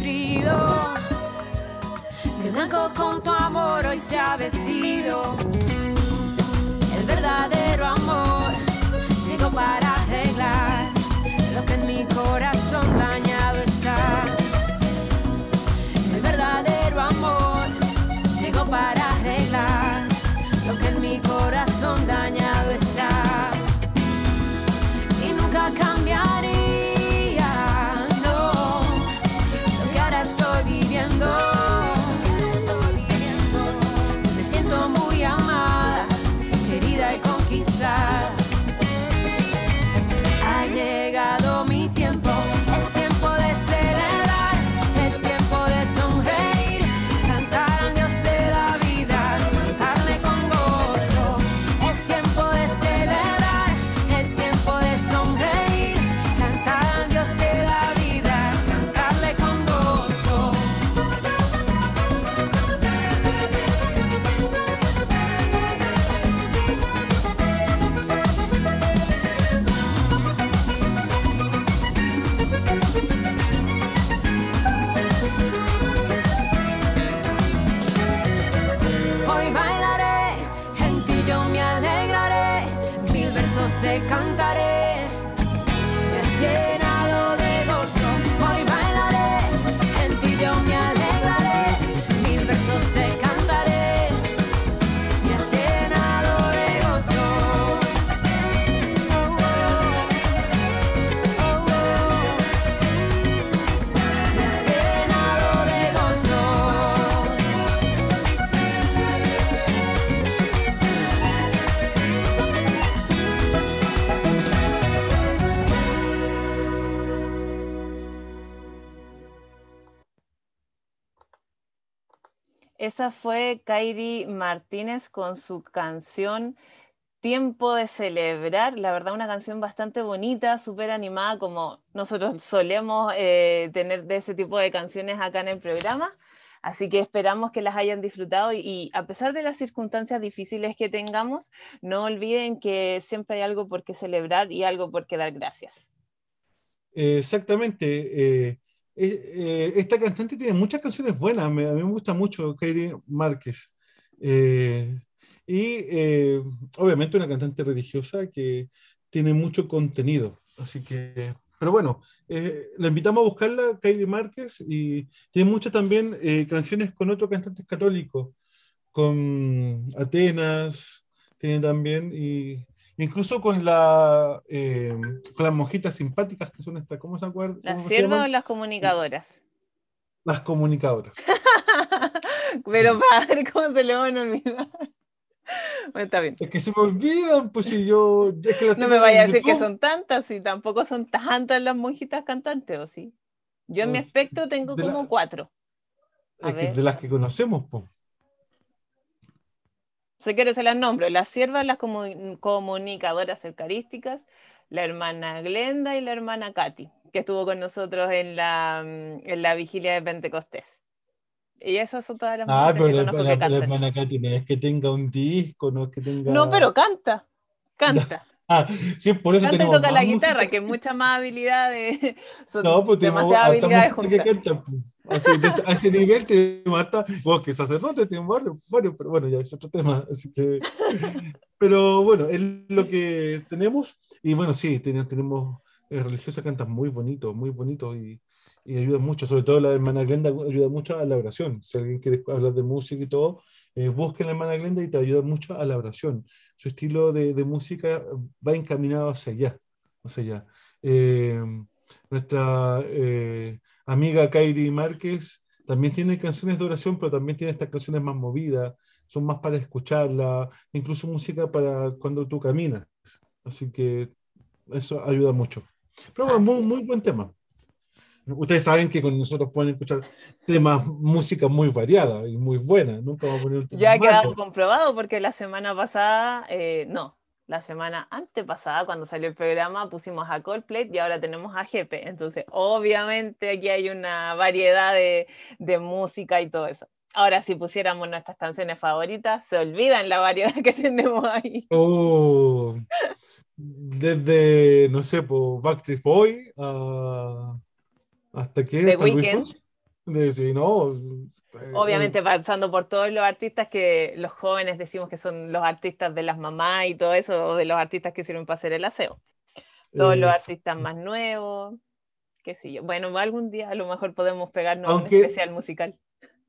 sufrido. De blanco con tu amor hoy se ha vestido. El verdadero amor llegó para arreglar Esa fue Kairi Martínez con su canción Tiempo de Celebrar. La verdad, una canción bastante bonita, súper animada, como nosotros solemos eh, tener de ese tipo de canciones acá en el programa. Así que esperamos que las hayan disfrutado y, y a pesar de las circunstancias difíciles que tengamos, no olviden que siempre hay algo por qué celebrar y algo por qué dar gracias. Exactamente. eh, eh, eh, esta cantante tiene muchas canciones buenas. me- a mí me gusta mucho Katie Márquez. Eh, y obviamente una cantante religiosa que tiene mucho contenido. Así que, pero bueno, la invitamos a buscarla, Katie Márquez, y tiene muchas también canciones con otros cantantes católicos, con Atenas, tiene también, y incluso con, la, eh, con las monjitas simpáticas que son estas, ¿cómo se acuerdan? ¿Las ¿Cómo se siervas o las comunicadoras? Las comunicadoras. Pero padre, ¿cómo se le van a olvidar? Bueno, está bien. Es que se me olvidan, pues si yo. es que las No me vaya a decir que son tantas, y tampoco son tantas las monjitas cantantes, ¿o sí? Yo en mi Pues, espectro tengo la- como cuatro. A Es que de las que conocemos, pues. Si quiero se las nombro. Las siervas, las comu- comunicadoras eucarísticas, la hermana Glenda y la hermana Katy, que estuvo con nosotros en la, mm, en la vigilia de Pentecostés. Y esas son todas las Ah, pero que la, la- que la cantan. hermana Katy no es que tenga un disco, no es que tenga. No, pero canta, canta. Ah, sí, por eso Canta y toca la guitarra, que es mucha más habilidad de... No, pues tenemos demasiadas harta habilidades canta. Así, a ese nivel tenemos harta. Vos que sacerdote tenemos varios, varios, pero bueno, ya es otro tema. Así que. Pero bueno, es lo que tenemos. Y bueno, sí, ten- tenemos eh, religiosas cantan muy bonito, muy bonito y, y ayuda mucho. Sobre todo la hermana Glenda ayuda mucho a la oración. Si alguien quiere hablar de música y todo, eh, busquen la hermana Glenda y te ayuda mucho a la oración. Su estilo de, de música va encaminado hacia allá. Hacia allá. Eh, nuestra eh, amiga Kairi Márquez también tiene canciones de oración, pero también tiene estas canciones más movidas, son más para escucharla, incluso música para cuando tú caminas. Así que eso ayuda mucho. Pero bueno, muy, muy buen tema. Ustedes saben que con nosotros pueden escuchar temas, música muy variada y muy buena. Nunca vamos a poner un tema Ya ha quedado malo. comprobado porque la semana pasada, eh, no, la semana antepasada, cuando salió el programa, pusimos a Coldplay y ahora tenemos a Jepe. Entonces, obviamente aquí hay una variedad de, de música y todo eso. Ahora, si pusiéramos nuestras canciones favoritas, se olvidan la variedad que tenemos ahí. Oh, desde, no sé, por Backstreet Boy a- hasta qué, The hasta Weeknd. Sí, no, Obviamente pasando por todos los artistas que los jóvenes decimos que son los artistas de las mamás y todo eso, o de los artistas que sirven para hacer el aseo. Todos los artistas más nuevos, qué sé yo. Bueno, algún día a lo mejor podemos pegarnos Aunque- un especial musical.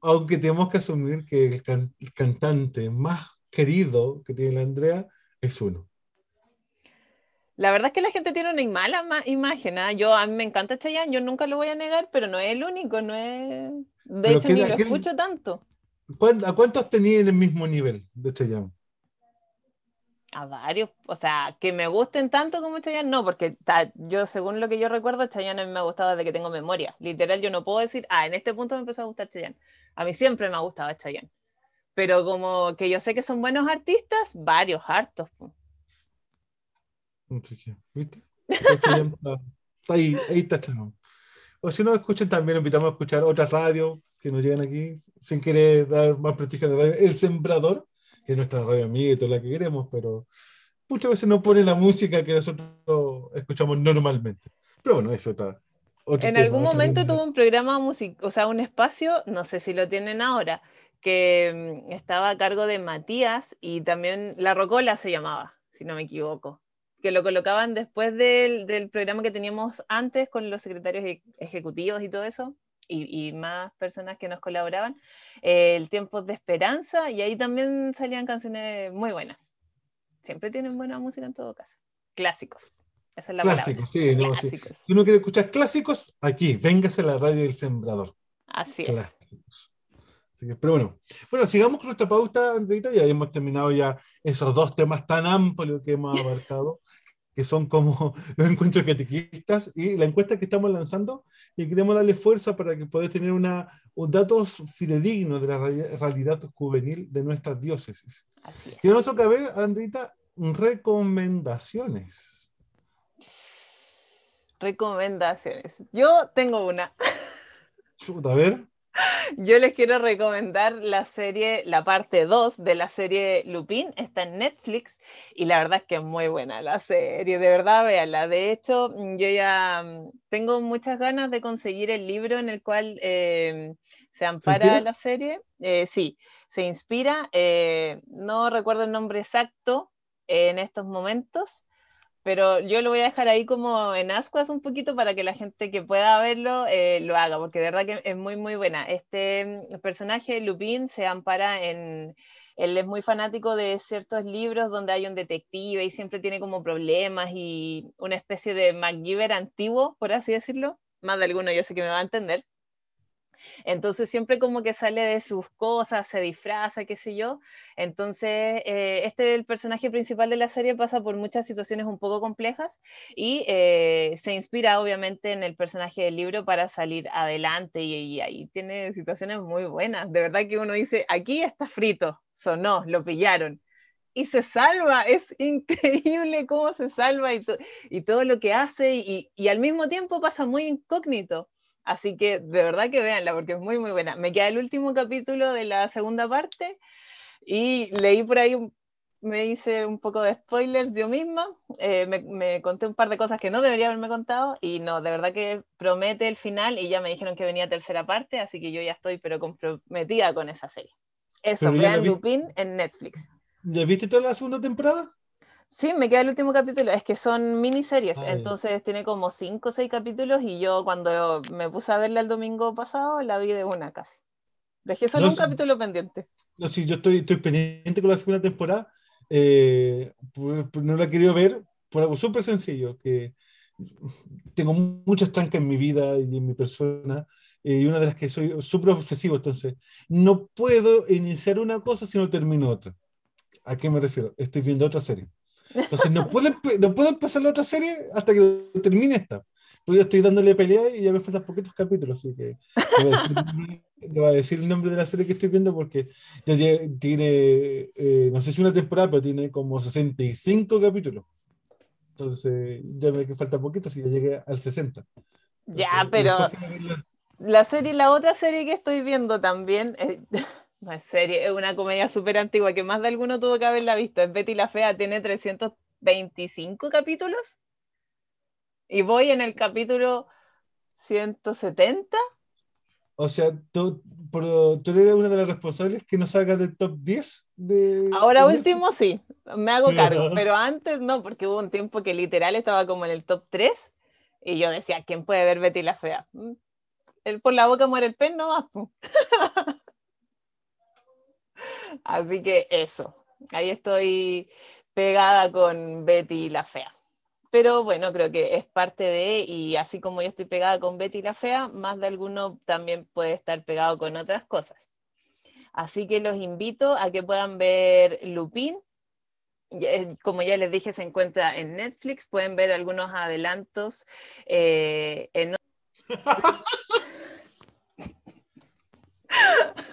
aunque tenemos que asumir que el, can- el cantante más querido que tiene la Andrea es uno. La verdad es que la gente tiene una mala ma- imagen. ¿ah? Yo a mí me encanta Chayanne, yo nunca lo voy a negar, pero no es el único, no es. De Pero hecho, ¿qué- ni lo escucho tanto. ¿Cuán- ¿A cuántos tenía en el mismo nivel de Chayanne? A varios, o sea, que me gusten tanto como Chayanne, no, porque ta- yo, según lo que yo recuerdo, Chayanne a mí me ha gustado desde que tengo memoria. Literal, yo no puedo decir, ah, en este punto me empezó a gustar Chayanne. A mí siempre me ha gustado Chayanne. Pero como que yo sé que son buenos artistas, varios, hartos. po. Así que, ¿viste? Está está- está ahí, ahí está Chayanne. O si no, escuchen también, invitamos a escuchar otras radios que nos llegan aquí, sin querer dar más prestigio a la radio. El Sembrador, que es nuestra radio amiga y toda la que queremos, pero muchas veces no pone la música que nosotros escuchamos normalmente. Pero bueno, es otra. otro En tema, algún momento tuvo un programa musical, o sea, un espacio, no sé si lo tienen ahora, que mm, estaba a cargo de Matías y también La Rocola se llamaba, si no me equivoco. Que lo colocaban después del, del programa que teníamos antes con los secretarios ejecutivos y todo eso, y, y más personas que nos colaboraban, eh, el Tiempo de Esperanza, y ahí también salían canciones muy buenas. Siempre tienen buena música en todo caso. Clásicos. Esa es la Clásicos, sí, no, sí. Clásicos. Si uno quiere escuchar clásicos, aquí, véngase a la radio del sembrador. Así es. Clásicos. Así que, pero bueno, bueno, sigamos con nuestra pauta, Andreita, ya hemos terminado ya esos dos temas tan amplios que hemos abarcado, que son como los encuentros catequistas y la encuesta que estamos lanzando, y queremos darle fuerza para que podáis tener una, un datos fidedignos de la rea- realidad juvenil de nuestras diócesis. Y a nosotros cabe, Andreita, recomendaciones. Recomendaciones. Yo tengo una. Chuta, a ver. Yo les quiero recomendar la serie, la parte 2 de la serie Lupin, está en Netflix y la verdad es que es muy buena la serie, de verdad véanla. De hecho, mm, yo ya mm, tengo muchas ganas de conseguir el libro en el cual eh, se ampara la serie. Eh, sí, se inspira, eh, no recuerdo el nombre exacto en estos momentos, pero yo lo voy a dejar ahí como en ascuas un poquito para que la gente que pueda verlo eh, lo haga, porque de verdad que es muy, muy buena. Este mm, personaje, Lupin, se ampara en... Él es muy fanático de ciertos libros donde hay un detective y siempre tiene como problemas y una especie de MacGyver antiguo, por así decirlo. Más de alguno yo sé que me va a entender. Entonces siempre como que sale de sus cosas, se disfraza, qué sé yo. Entonces eh, este el personaje principal de la serie pasa por muchas situaciones un poco complejas y eh, se inspira obviamente en el personaje del libro para salir adelante y, ahí tiene situaciones muy buenas. De verdad que uno dice, aquí está frito, sonó, lo pillaron. Y se salva, es increíble cómo se salva y, to- y todo lo que hace y al mismo tiempo pasa muy incógnito. Así que de verdad que véanla porque es muy, muy buena. Me queda el último capítulo de la segunda parte y leí por ahí, me hice un poco de spoilers yo misma. eh, me, me conté un par de cosas que no debería haberme contado y no, de verdad que promete el final y ya me dijeron que venía tercera parte, así que yo ya estoy pero comprometida con esa serie. Eso, vean vi- Lupin en Netflix. ¿Ya viste toda la segunda temporada? Sí, me queda el último capítulo. Es que son miniseries, ya. entonces tiene como cinco o seis capítulos y yo cuando me puse a verla el domingo pasado la vi de una casi. Dejé solo No, un sí. capítulo pendiente. No, sí, yo estoy, estoy pendiente con la segunda temporada. eh, por- por- no la he querido ver por algo súper sencillo, que tengo muchas trancas en mi vida y en mi persona, eh, y una de las que soy súper obsesivo, entonces no puedo iniciar una cosa si no termino otra. ¿A qué me refiero? Estoy viendo otra serie. Entonces no puedo, no puedo empezar la otra serie hasta que termine esta. Porque yo estoy dándole pelea y ya me faltan poquitos capítulos, así que le voy a decir, le voy a decir el nombre de la serie que estoy viendo porque ya tiene, eh, no sé si una temporada, pero tiene como 65 capítulos. Entonces ya me falta poquito, si ya llegué al 60. Ya, Entonces, y pero verla- la serie, la otra serie que estoy viendo también, eh, no es serie, es una comedia súper antigua que más de alguno tuvo que haberla visto. Es Betty la Fea, tiene 325 capítulos y voy en el capítulo 170. O sea, tú, pero tú eres una de las responsables que no salga del top 10 de... Ahora de último sí, me hago cargo, pero antes no, porque hubo un tiempo que literal estaba como en el top 3 y yo decía, ¿quién puede ver Betty la Fea? Mm, El, por la boca muere el pez, no Así que eso, ahí estoy pegada con Betty la Fea. Pero bueno, creo que es parte de, y así como yo estoy pegada con Betty la Fea, más de alguno también puede estar pegado con otras cosas. Así que los invito a que puedan ver Lupin. Eh, Como ya les dije, se encuentra en Netflix. Pueden ver algunos adelantos eh, en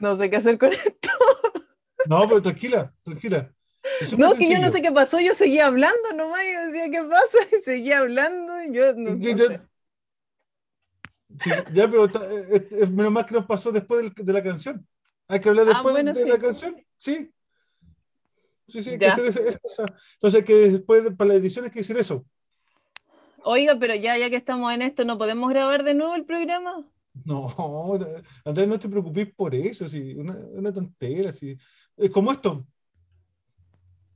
No sé qué hacer con esto. No, pero tranquila, tranquila. Es No, que yo no sé qué pasó. Yo seguía hablando nomás. Yo decía, ¿qué pasa? Y seguía hablando. y Yo no, Ya- no ya- sé. Sí, ya, pero ta- eh, menos mal que nos pasó después del- de la canción. Hay que hablar Ah, después bueno, de sí. la canción. Sí. Sí, sí, hay que hacer esa, esa- Entonces, que después de- para la edición hay que decir eso. Oiga, pero ya, ya que estamos en esto, ¿no podemos grabar de nuevo el programa? No, Andrés, no te preocupes por eso. Sí, una, una tontera. Sí. Es como esto.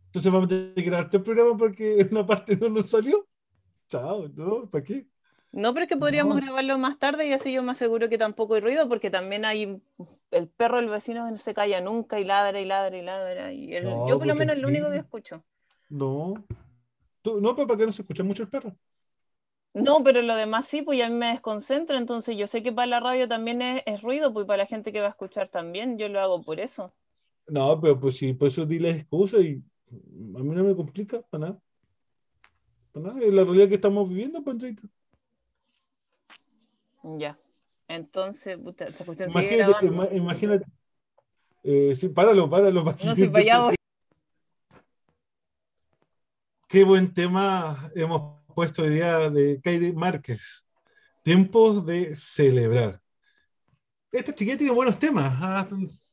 Entonces vamos a tener que grabar el programa porque una parte no nos salió. Chao, ¿no? ¿Para qué? No, pero es que podríamos No. grabarlo más tarde y así yo me aseguro que tampoco hay ruido, porque también hay el perro del vecino que no se calla nunca y ladra y ladra y ladra. Y el- No, yo por lo menos es lo único que escucho. No. Tú- no, pero para que no se escucha mucho el perro. No, pero lo demás sí, pues ya a mí me desconcentra, entonces yo sé que para la radio también es, es ruido, pues para la gente que va a escuchar también, yo lo hago por eso. No, pero pues sí, por eso dile excusa y a mí no me complica para nada. Para nada, es la realidad que estamos viviendo, pues, Andreita. Ya. Entonces, puta, esta cuestión sigue Imagínate, grabando. ima- imagínate. Eh, sí, páralo, páralo. para No, si para allá voy. Qué buen tema hemos puesto hoy día de Kairi Márquez. Tiempos de celebrar. Esta chiquilla tiene buenos temas. ah,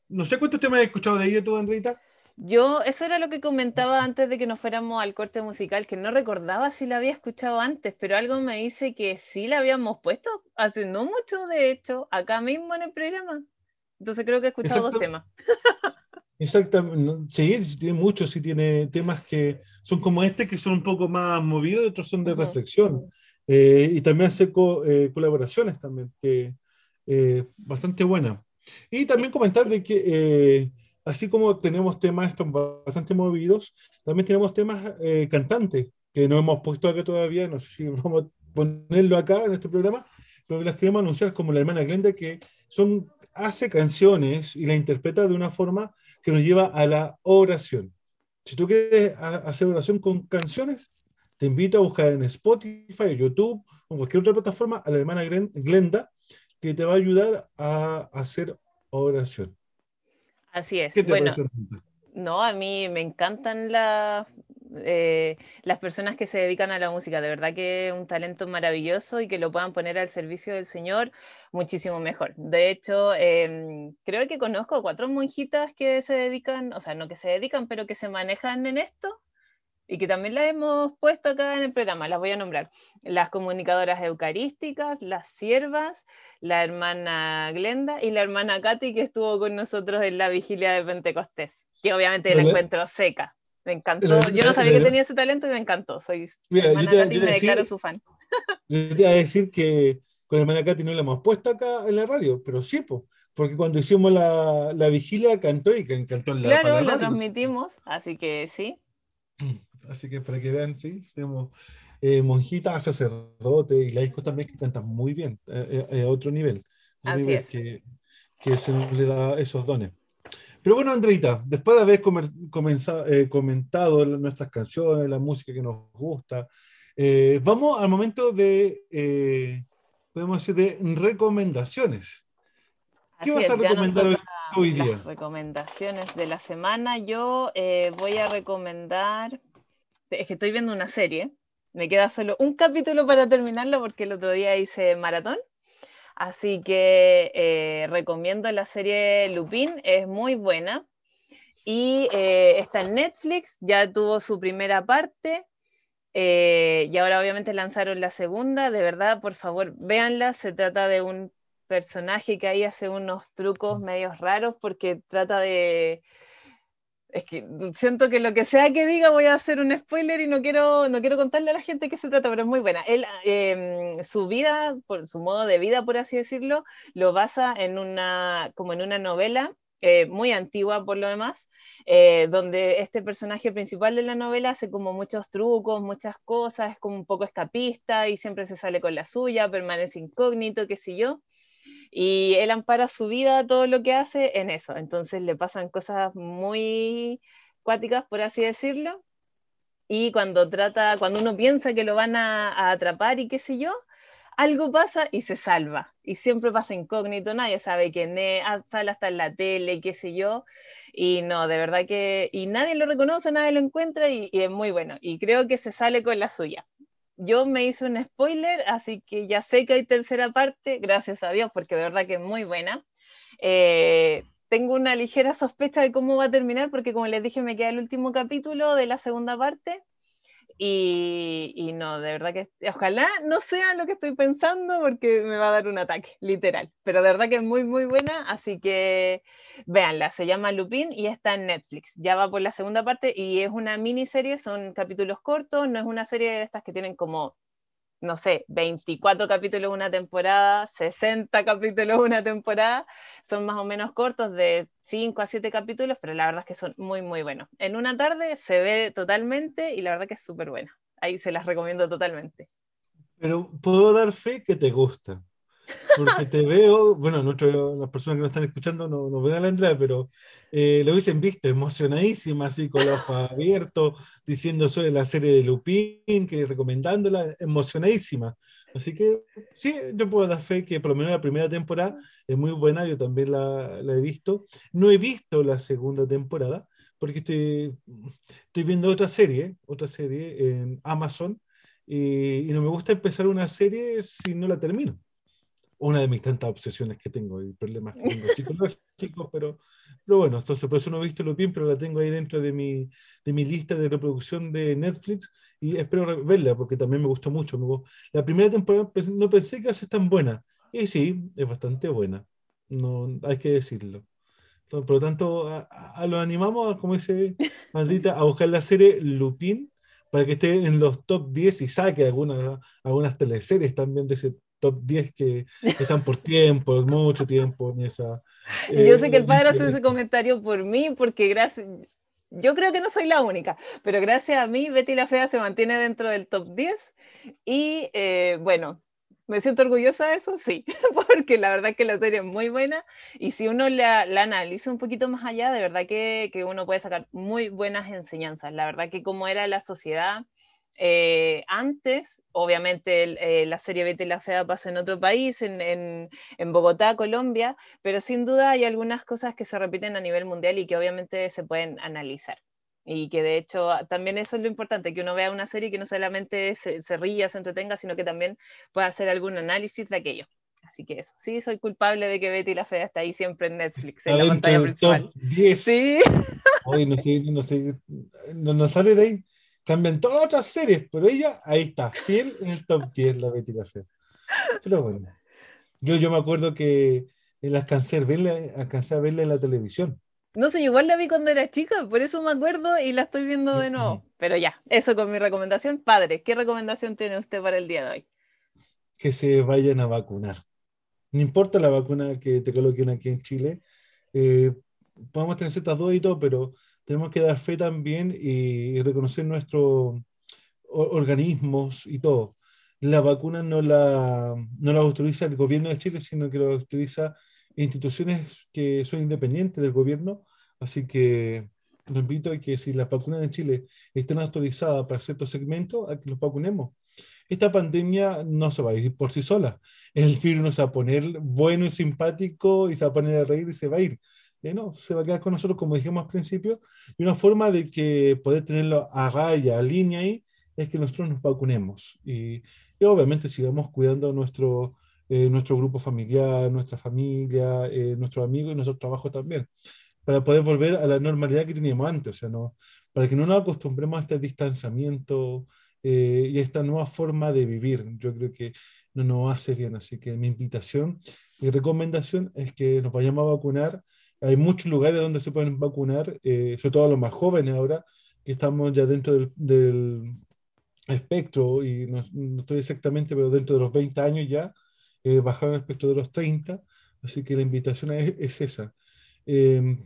No sé cuántos temas has escuchado de ella tú, Andreita. Yo, eso era lo que comentaba antes de que nos fuéramos al corte musical, que no recordaba si la había escuchado antes, pero algo me dice que sí la habíamos puesto hace no mucho, de hecho, acá mismo en el programa. Entonces creo que he escuchado dos Exacto. temas. Exactamente. sí tiene muchos, sí tiene temas que son como este, que son un poco más movidos, y otros son de reflexión. Eh, y también hace co- eh, colaboraciones también, que eh, bastante buena. Y también comentar de que eh, así como tenemos temas bastante movidos, también tenemos temas cantantes, que no hemos puesto acá todavía, no sé si vamos a ponerlo acá en este programa, pero las queremos anunciar como la hermana Glenda, que son, hace canciones y la interpreta de una forma que nos lleva a la oración. Si tú quieres hacer oración con canciones, te invito a buscar en Spotify, YouTube o cualquier otra plataforma a la hermana Glen- Glenda, que te va a ayudar a hacer oración. Así es. ¿Qué te Bueno? No, a mí me encantan la- eh, las personas que se dedican a la música. De verdad que es un talento maravilloso y que lo puedan poner al servicio del Señor, muchísimo mejor. De hecho, em, creo que conozco cuatro monjitas que se dedican, o sea, no que se dedican, pero que se manejan en esto y que también las hemos puesto acá en el programa. Las voy a nombrar. Las comunicadoras eucarísticas, las siervas, la hermana Glenda y la hermana Katy que estuvo con nosotros en la vigilia de Pentecostés, que obviamente La- encuentro seca. Me encantó. la- Yo no sabía la- que tenía ese talento y me encantó. Soy Mira, yo te- yo me declaro su fan. Yo te iba a decir que con hermana Katy no la hemos puesto acá en la radio, pero sí, po, porque cuando hicimos la, la vigilia cantó y que cantó en la, Claro, la lo transmitimos, así que sí. Así que para que vean, sí, tenemos eh, monjitas, sacerdotes y laicos también que cantan muy bien, eh, eh, a otro nivel, un Así nivel es. que, que se nos le da esos dones. Pero bueno, Andreita, después de haber comenzado- eh, comentado nuestras canciones, la música que nos gusta, eh, vamos al momento de, eh, podemos decir, de recomendaciones. ¿Qué Así vas a recomendar hoy, hoy las día? recomendaciones de la semana. Yo eh, voy a recomendar, es que estoy viendo una serie, me queda solo un capítulo para terminarlo porque el otro día hice maratón. Así que eh, recomiendo la serie Lupin, es muy buena. Y eh, está en Netflix, ya tuvo su primera parte. eh, y ahora obviamente lanzaron la segunda. De verdad, por favor, véanla. Se trata de un personaje que ahí hace unos trucos medios raros porque trata de... Es que siento que lo que sea que diga voy a hacer un spoiler y no quiero, no quiero contarle a la gente qué se trata, pero es muy buena. Él, eh, su vida, su modo de vida, por así decirlo, lo basa en una, como en una novela eh, muy antigua por lo demás, eh, donde este personaje principal de la novela hace como muchos trucos, muchas cosas, es como un poco escapista y siempre se sale con la suya, permanece incógnito, qué sé yo y él ampara su vida, todo lo que hace en eso. Entonces le pasan cosas muy cuáticas, por así decirlo. Y cuando trata, cuando uno piensa que lo van a, atrapar y qué sé yo, algo pasa y se salva. Y siempre pasa incógnito, nadie sabe quién es, ah, sale hasta en la tele, qué sé yo. Y no, de verdad que, y nadie lo reconoce, nadie lo encuentra y es muy bueno. Y creo que se sale con la suya yo me hice un spoiler, así que ya sé que hay tercera parte, gracias a Dios, porque de verdad que es muy buena. Eh, tengo una ligera sospecha de cómo va a terminar, porque como les dije, me queda el último capítulo de la segunda parte. Y, no, de verdad que ojalá no sea lo que estoy pensando porque me va a dar un ataque, literal. Pero de verdad que es muy, muy buena, así que véanla. Se llama Lupin y está en Netflix. Ya va por la segunda parte y es una miniserie, son capítulos cortos, no es una serie de estas que tienen como no sé, 24 capítulos una temporada, 60 capítulos una temporada, son más o menos cortos de 5 a 7 capítulos, pero la verdad es que son muy, muy buenos. En una tarde se ve totalmente y la verdad que es súper buena. Ahí se las recomiendo totalmente. Pero puedo dar fe que te gusta. Porque te veo, bueno, nuestro, las personas que nos están escuchando no, no ven a la entrada, pero eh, lo hubiesen visto emocionadísima, así con los ojos abiertos, diciendo sobre la serie de Lupin, que recomendándola, emocionadísima. Así que sí, yo puedo dar fe que por lo menos la primera temporada es muy buena, yo también la, la he visto. No he visto la segunda temporada, porque estoy, estoy viendo otra serie, otra serie en Amazon, y, y no me gusta empezar una serie si no la termino una de mis tantas obsesiones que tengo y problemas que tengo psicológicos, pero, pero bueno, entonces por eso no he visto Lupin, pero la tengo ahí dentro de mi, de mi lista de reproducción de Netflix y espero verla porque también me gustó mucho. La primera temporada no pensé que iba a ser tan buena y sí, es bastante buena, no, hay que decirlo. Entonces, por lo tanto, a, a lo animamos, como dice Madrita, a buscar la serie Lupin para que esté en los top 10 y saque algunas, algunas teleseries también de ese top 10 que están por tiempo, es mucho tiempo en esa. yo sé que el padre hace ese comentario por mí, porque gracias. Yo creo que no soy la única, pero gracias a mí, Betty la Fea se mantiene dentro del top 10. Y eh, bueno, ¿me siento orgullosa de eso? Sí, porque la verdad que la serie es muy buena. Y si uno la, la analiza un poquito más allá, de verdad que, que uno puede sacar muy buenas enseñanzas. La verdad que como era la sociedad eh, antes, obviamente el, eh, la serie Betty la Fea pasa en otro país, en, en, en, Bogotá, Colombia, pero sin duda hay algunas cosas que se repiten a nivel mundial y que obviamente se pueden analizar. Y que de hecho también eso es lo importante, que uno vea una serie que no solamente se, se ría, se entretenga, sino que también pueda hacer algún análisis de aquello. Así que eso, sí, soy culpable de que Betty la Fea está ahí siempre en Netflix, en la pantalla principal. 10. Sí. Hoy no, no, no, no sale de ahí cambian todas otras series, pero ella ahí está, fiel en el top 10, la Betty Fea. Pero bueno, yo, yo me acuerdo que la alcancé a, verla, alcancé a verla en la televisión. No sé, igual la vi cuando era chica, por eso me acuerdo y la estoy viendo de nuevo. Pero ya, eso con mi recomendación. Padre, ¿qué recomendación tiene usted para el día de hoy? Que se vayan a vacunar. No importa la vacuna que te coloquen aquí en Chile, eh, podemos tener ciertas dudas y todo, pero tenemos que dar fe también y, reconocer nuestros organismos y todo. La vacuna no la, no la autoriza el gobierno de Chile, sino que la autoriza instituciones que son independientes del gobierno. Así que los invito a que si las vacunas en Chile están autorizadas para ciertos segmentos, a que los vacunemos. Esta pandemia no se va a ir por sí sola. El virus no se va a poner bueno y simpático y se va a poner a reír y se va a ir eh, no, se va a quedar con nosotros, como dijimos al principio, y una forma de que poder tenerlo a raya, a línea ahí, es que nosotros nos vacunemos y, y obviamente sigamos cuidando nuestro, eh, nuestro grupo familiar, nuestra familia, eh, nuestros amigos y nuestro trabajo también, para poder volver a la normalidad que teníamos antes, o sea, no, para que no nos acostumbremos a este distanciamiento eh, y a esta nueva forma de vivir. Yo creo que no nos hace bien, así que mi invitación y recomendación es que nos vayamos a vacunar hay muchos lugares donde se pueden vacunar, eh, sobre todo a los más jóvenes ahora, que estamos ya dentro del, del espectro, y no, no, estoy exactamente, pero dentro de los 20 años ya, eh, bajaron el espectro de los 30, así que la invitación es, es esa. Eh,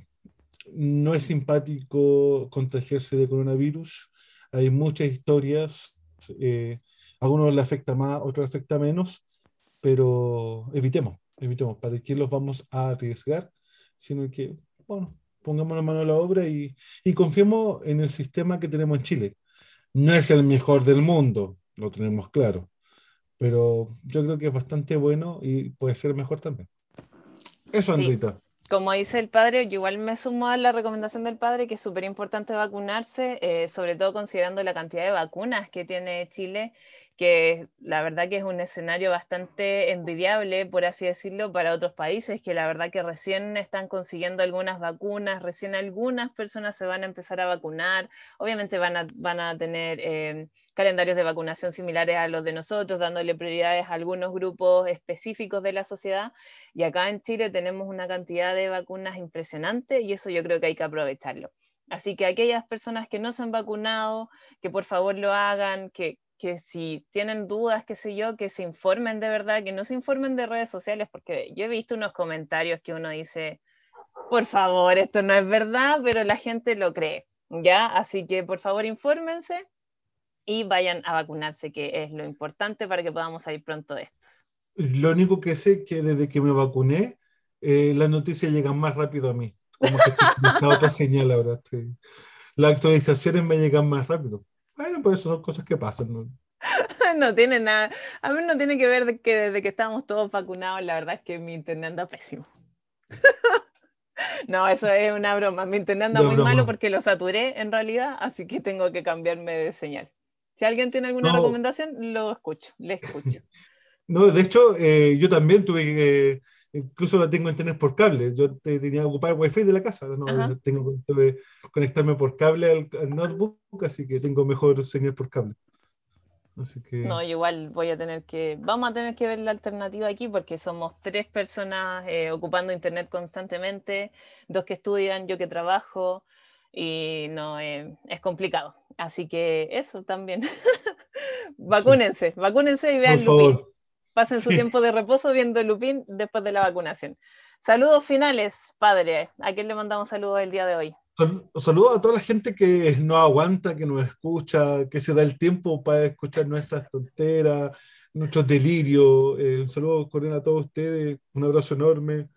no es simpático contagiarse de coronavirus, hay muchas historias, eh, a algunos le afecta más, a otros le afecta menos, pero evitemos, evitemos, ¿para qué los vamos a arriesgar? Sino que, bueno, pongamos la mano a la obra y, y confiemos en el sistema que tenemos en Chile. No es el mejor del mundo, lo tenemos claro, pero yo creo que es bastante bueno y puede ser mejor también. Eso, Andrita. Sí. Como dice el padre, yo igual me sumo a la recomendación del padre que es súper importante vacunarse, eh, sobre todo considerando la cantidad de vacunas que tiene Chile que la verdad que es un escenario bastante envidiable, por así decirlo, para otros países, que la verdad que recién están consiguiendo algunas vacunas, recién algunas personas se van a empezar a vacunar, obviamente van a, van a tener eh, calendarios de vacunación similares a los de nosotros, dándole prioridades a algunos grupos específicos de la sociedad, y acá en Chile tenemos una cantidad de vacunas impresionante y eso yo creo que hay que aprovecharlo. Así que aquellas personas que no se han vacunado, que por favor lo hagan, que, que si tienen dudas, qué sé yo, que se informen de verdad, que no se informen de redes sociales, porque yo he visto unos comentarios que uno dice, por favor, esto no es verdad, pero la gente lo cree, ¿ya? Así que por favor infórmense y vayan a vacunarse, que es lo importante para que podamos salir pronto de esto. Lo único que sé es que desde que me vacuné, eh, las noticias llegan más rápido a mí. Como que estoy otra señal ahora. estoy- Las actualizaciones me llegan más rápido. Bueno, pues eso son cosas que pasan. ¿no? No tiene nada, a mí no tiene que ver de que desde que estábamos todos vacunados, la verdad es que mi internet anda pésimo. No, eso es una broma. Mi internet anda No, muy broma. malo porque lo saturé en realidad, así que tengo que cambiarme de señal. Si alguien tiene alguna No. recomendación, lo escucho, le escucho. No, de hecho, eh, yo también tuve que, incluso la tengo internet por cable. Yo te- tenía que ocupar el wifi de la casa. No, Ajá. tengo que conectarme por cable al, al notebook, así que tengo mejor señal por cable. Así que, No, igual voy a tener que, vamos a tener que ver la alternativa aquí porque somos tres personas eh, ocupando internet constantemente, dos que estudian, yo que trabajo y no, eh, es complicado. Así que eso también. Vacúnense, vacúnense y por vean Lupin. Pasen su Sí. tiempo de reposo viendo Lupin después de la vacunación. Saludos finales, padre. ¿A quién le mandamos saludos el día de hoy? Sal- Saludos a toda la gente que no aguanta, que nos escucha, que se da el tiempo para escuchar nuestras tonteras, nuestros delirios. Eh, un saludo cordial a todos ustedes, un abrazo enorme.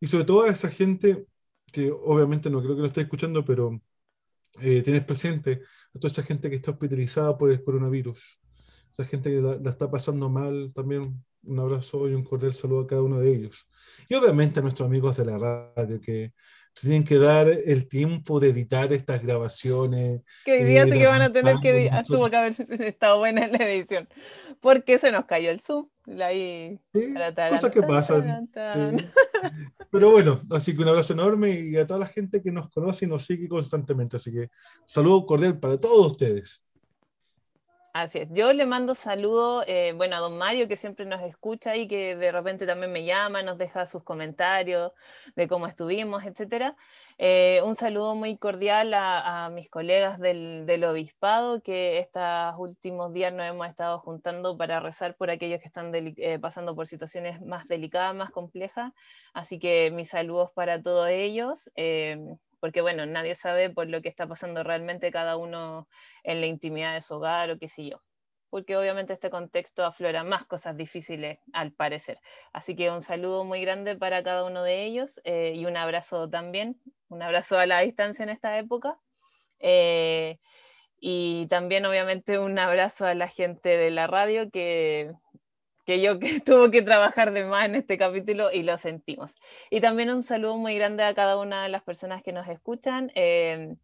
Y sobre todo a esa gente que obviamente no creo que lo esté escuchando, pero eh, tienes presente a toda esa gente que está hospitalizada por el coronavirus. Esa gente que la, la está pasando mal, también un abrazo y un cordial saludo a cada uno de ellos. Y obviamente a nuestros amigos de la radio que tienen que dar el tiempo de editar estas grabaciones. Que hoy día Eh, sí que van a tener que, tuvo que haber estado buena en la edición, porque se nos cayó el Zoom. Ahí, Sí, cosas que pasan. Eh, pero bueno, así que un abrazo enorme y a toda la gente que nos conoce y nos sigue constantemente. Así que saludo cordial para todos ustedes. Así es. Yo le mando saludo, eh, bueno, a don Mario, que siempre nos escucha y que de repente también me llama, nos deja sus comentarios de cómo estuvimos, etcétera. Eh, un saludo muy cordial a, a mis colegas del, del obispado, que estos últimos días nos hemos estado juntando para rezar por aquellos que están eh, pasando por situaciones más delicadas, más complejas. Así que mis saludos para todos ellos. Porque bueno, nadie sabe por lo que está pasando realmente cada uno en la intimidad de su hogar o qué sé yo. Porque obviamente este contexto aflora más cosas difíciles al parecer. Así que un saludo muy grande para cada uno de ellos eh, y un abrazo también, un abrazo a la distancia en esta época. Eh, y también obviamente un abrazo a la gente de la radio que, que yo que tuvo que trabajar de más en este capítulo y lo sentimos. Y también un saludo muy grande a cada una de las personas que nos escuchan. Eh,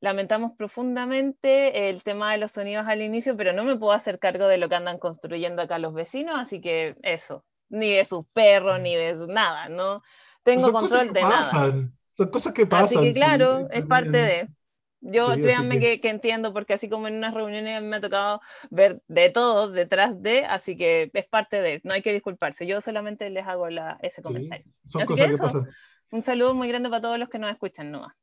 lamentamos profundamente el tema de los sonidos al inicio, pero no me puedo hacer cargo de lo que andan construyendo acá los vecinos, así que eso, ni de sus perros, ni de su, nada, ¿no? Tengo son cosas control que de nada. pasan. Son cosas que pasan. Así que sí, claro, está es parte de... Yo Sí, créanme que- que, que entiendo, porque así como en unas reuniones me ha tocado ver de todo detrás de, así que es parte de, no hay que disculparse, yo solamente les hago la, ese Sí, comentario. son Así cosas que eso. pasan. Un saludo muy grande para todos los que nos escuchan, Noah.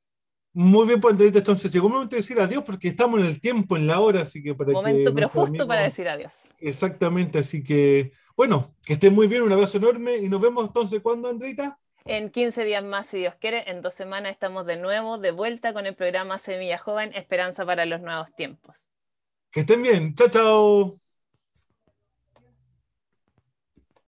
Muy bien, pues Andreita, entonces llegó el momento de decir adiós porque estamos en el tiempo, en la hora, así que para Momento, que pero justo para decir adiós. Exactamente, así que, bueno, que estén muy bien, un abrazo enorme y nos vemos entonces, ¿cuándo, Andreita? En 15 días más, si Dios quiere, en dos semanas estamos de nuevo de vuelta con el programa Semilla Joven, Esperanza para los Nuevos Tiempos. Que estén bien, chao, chao.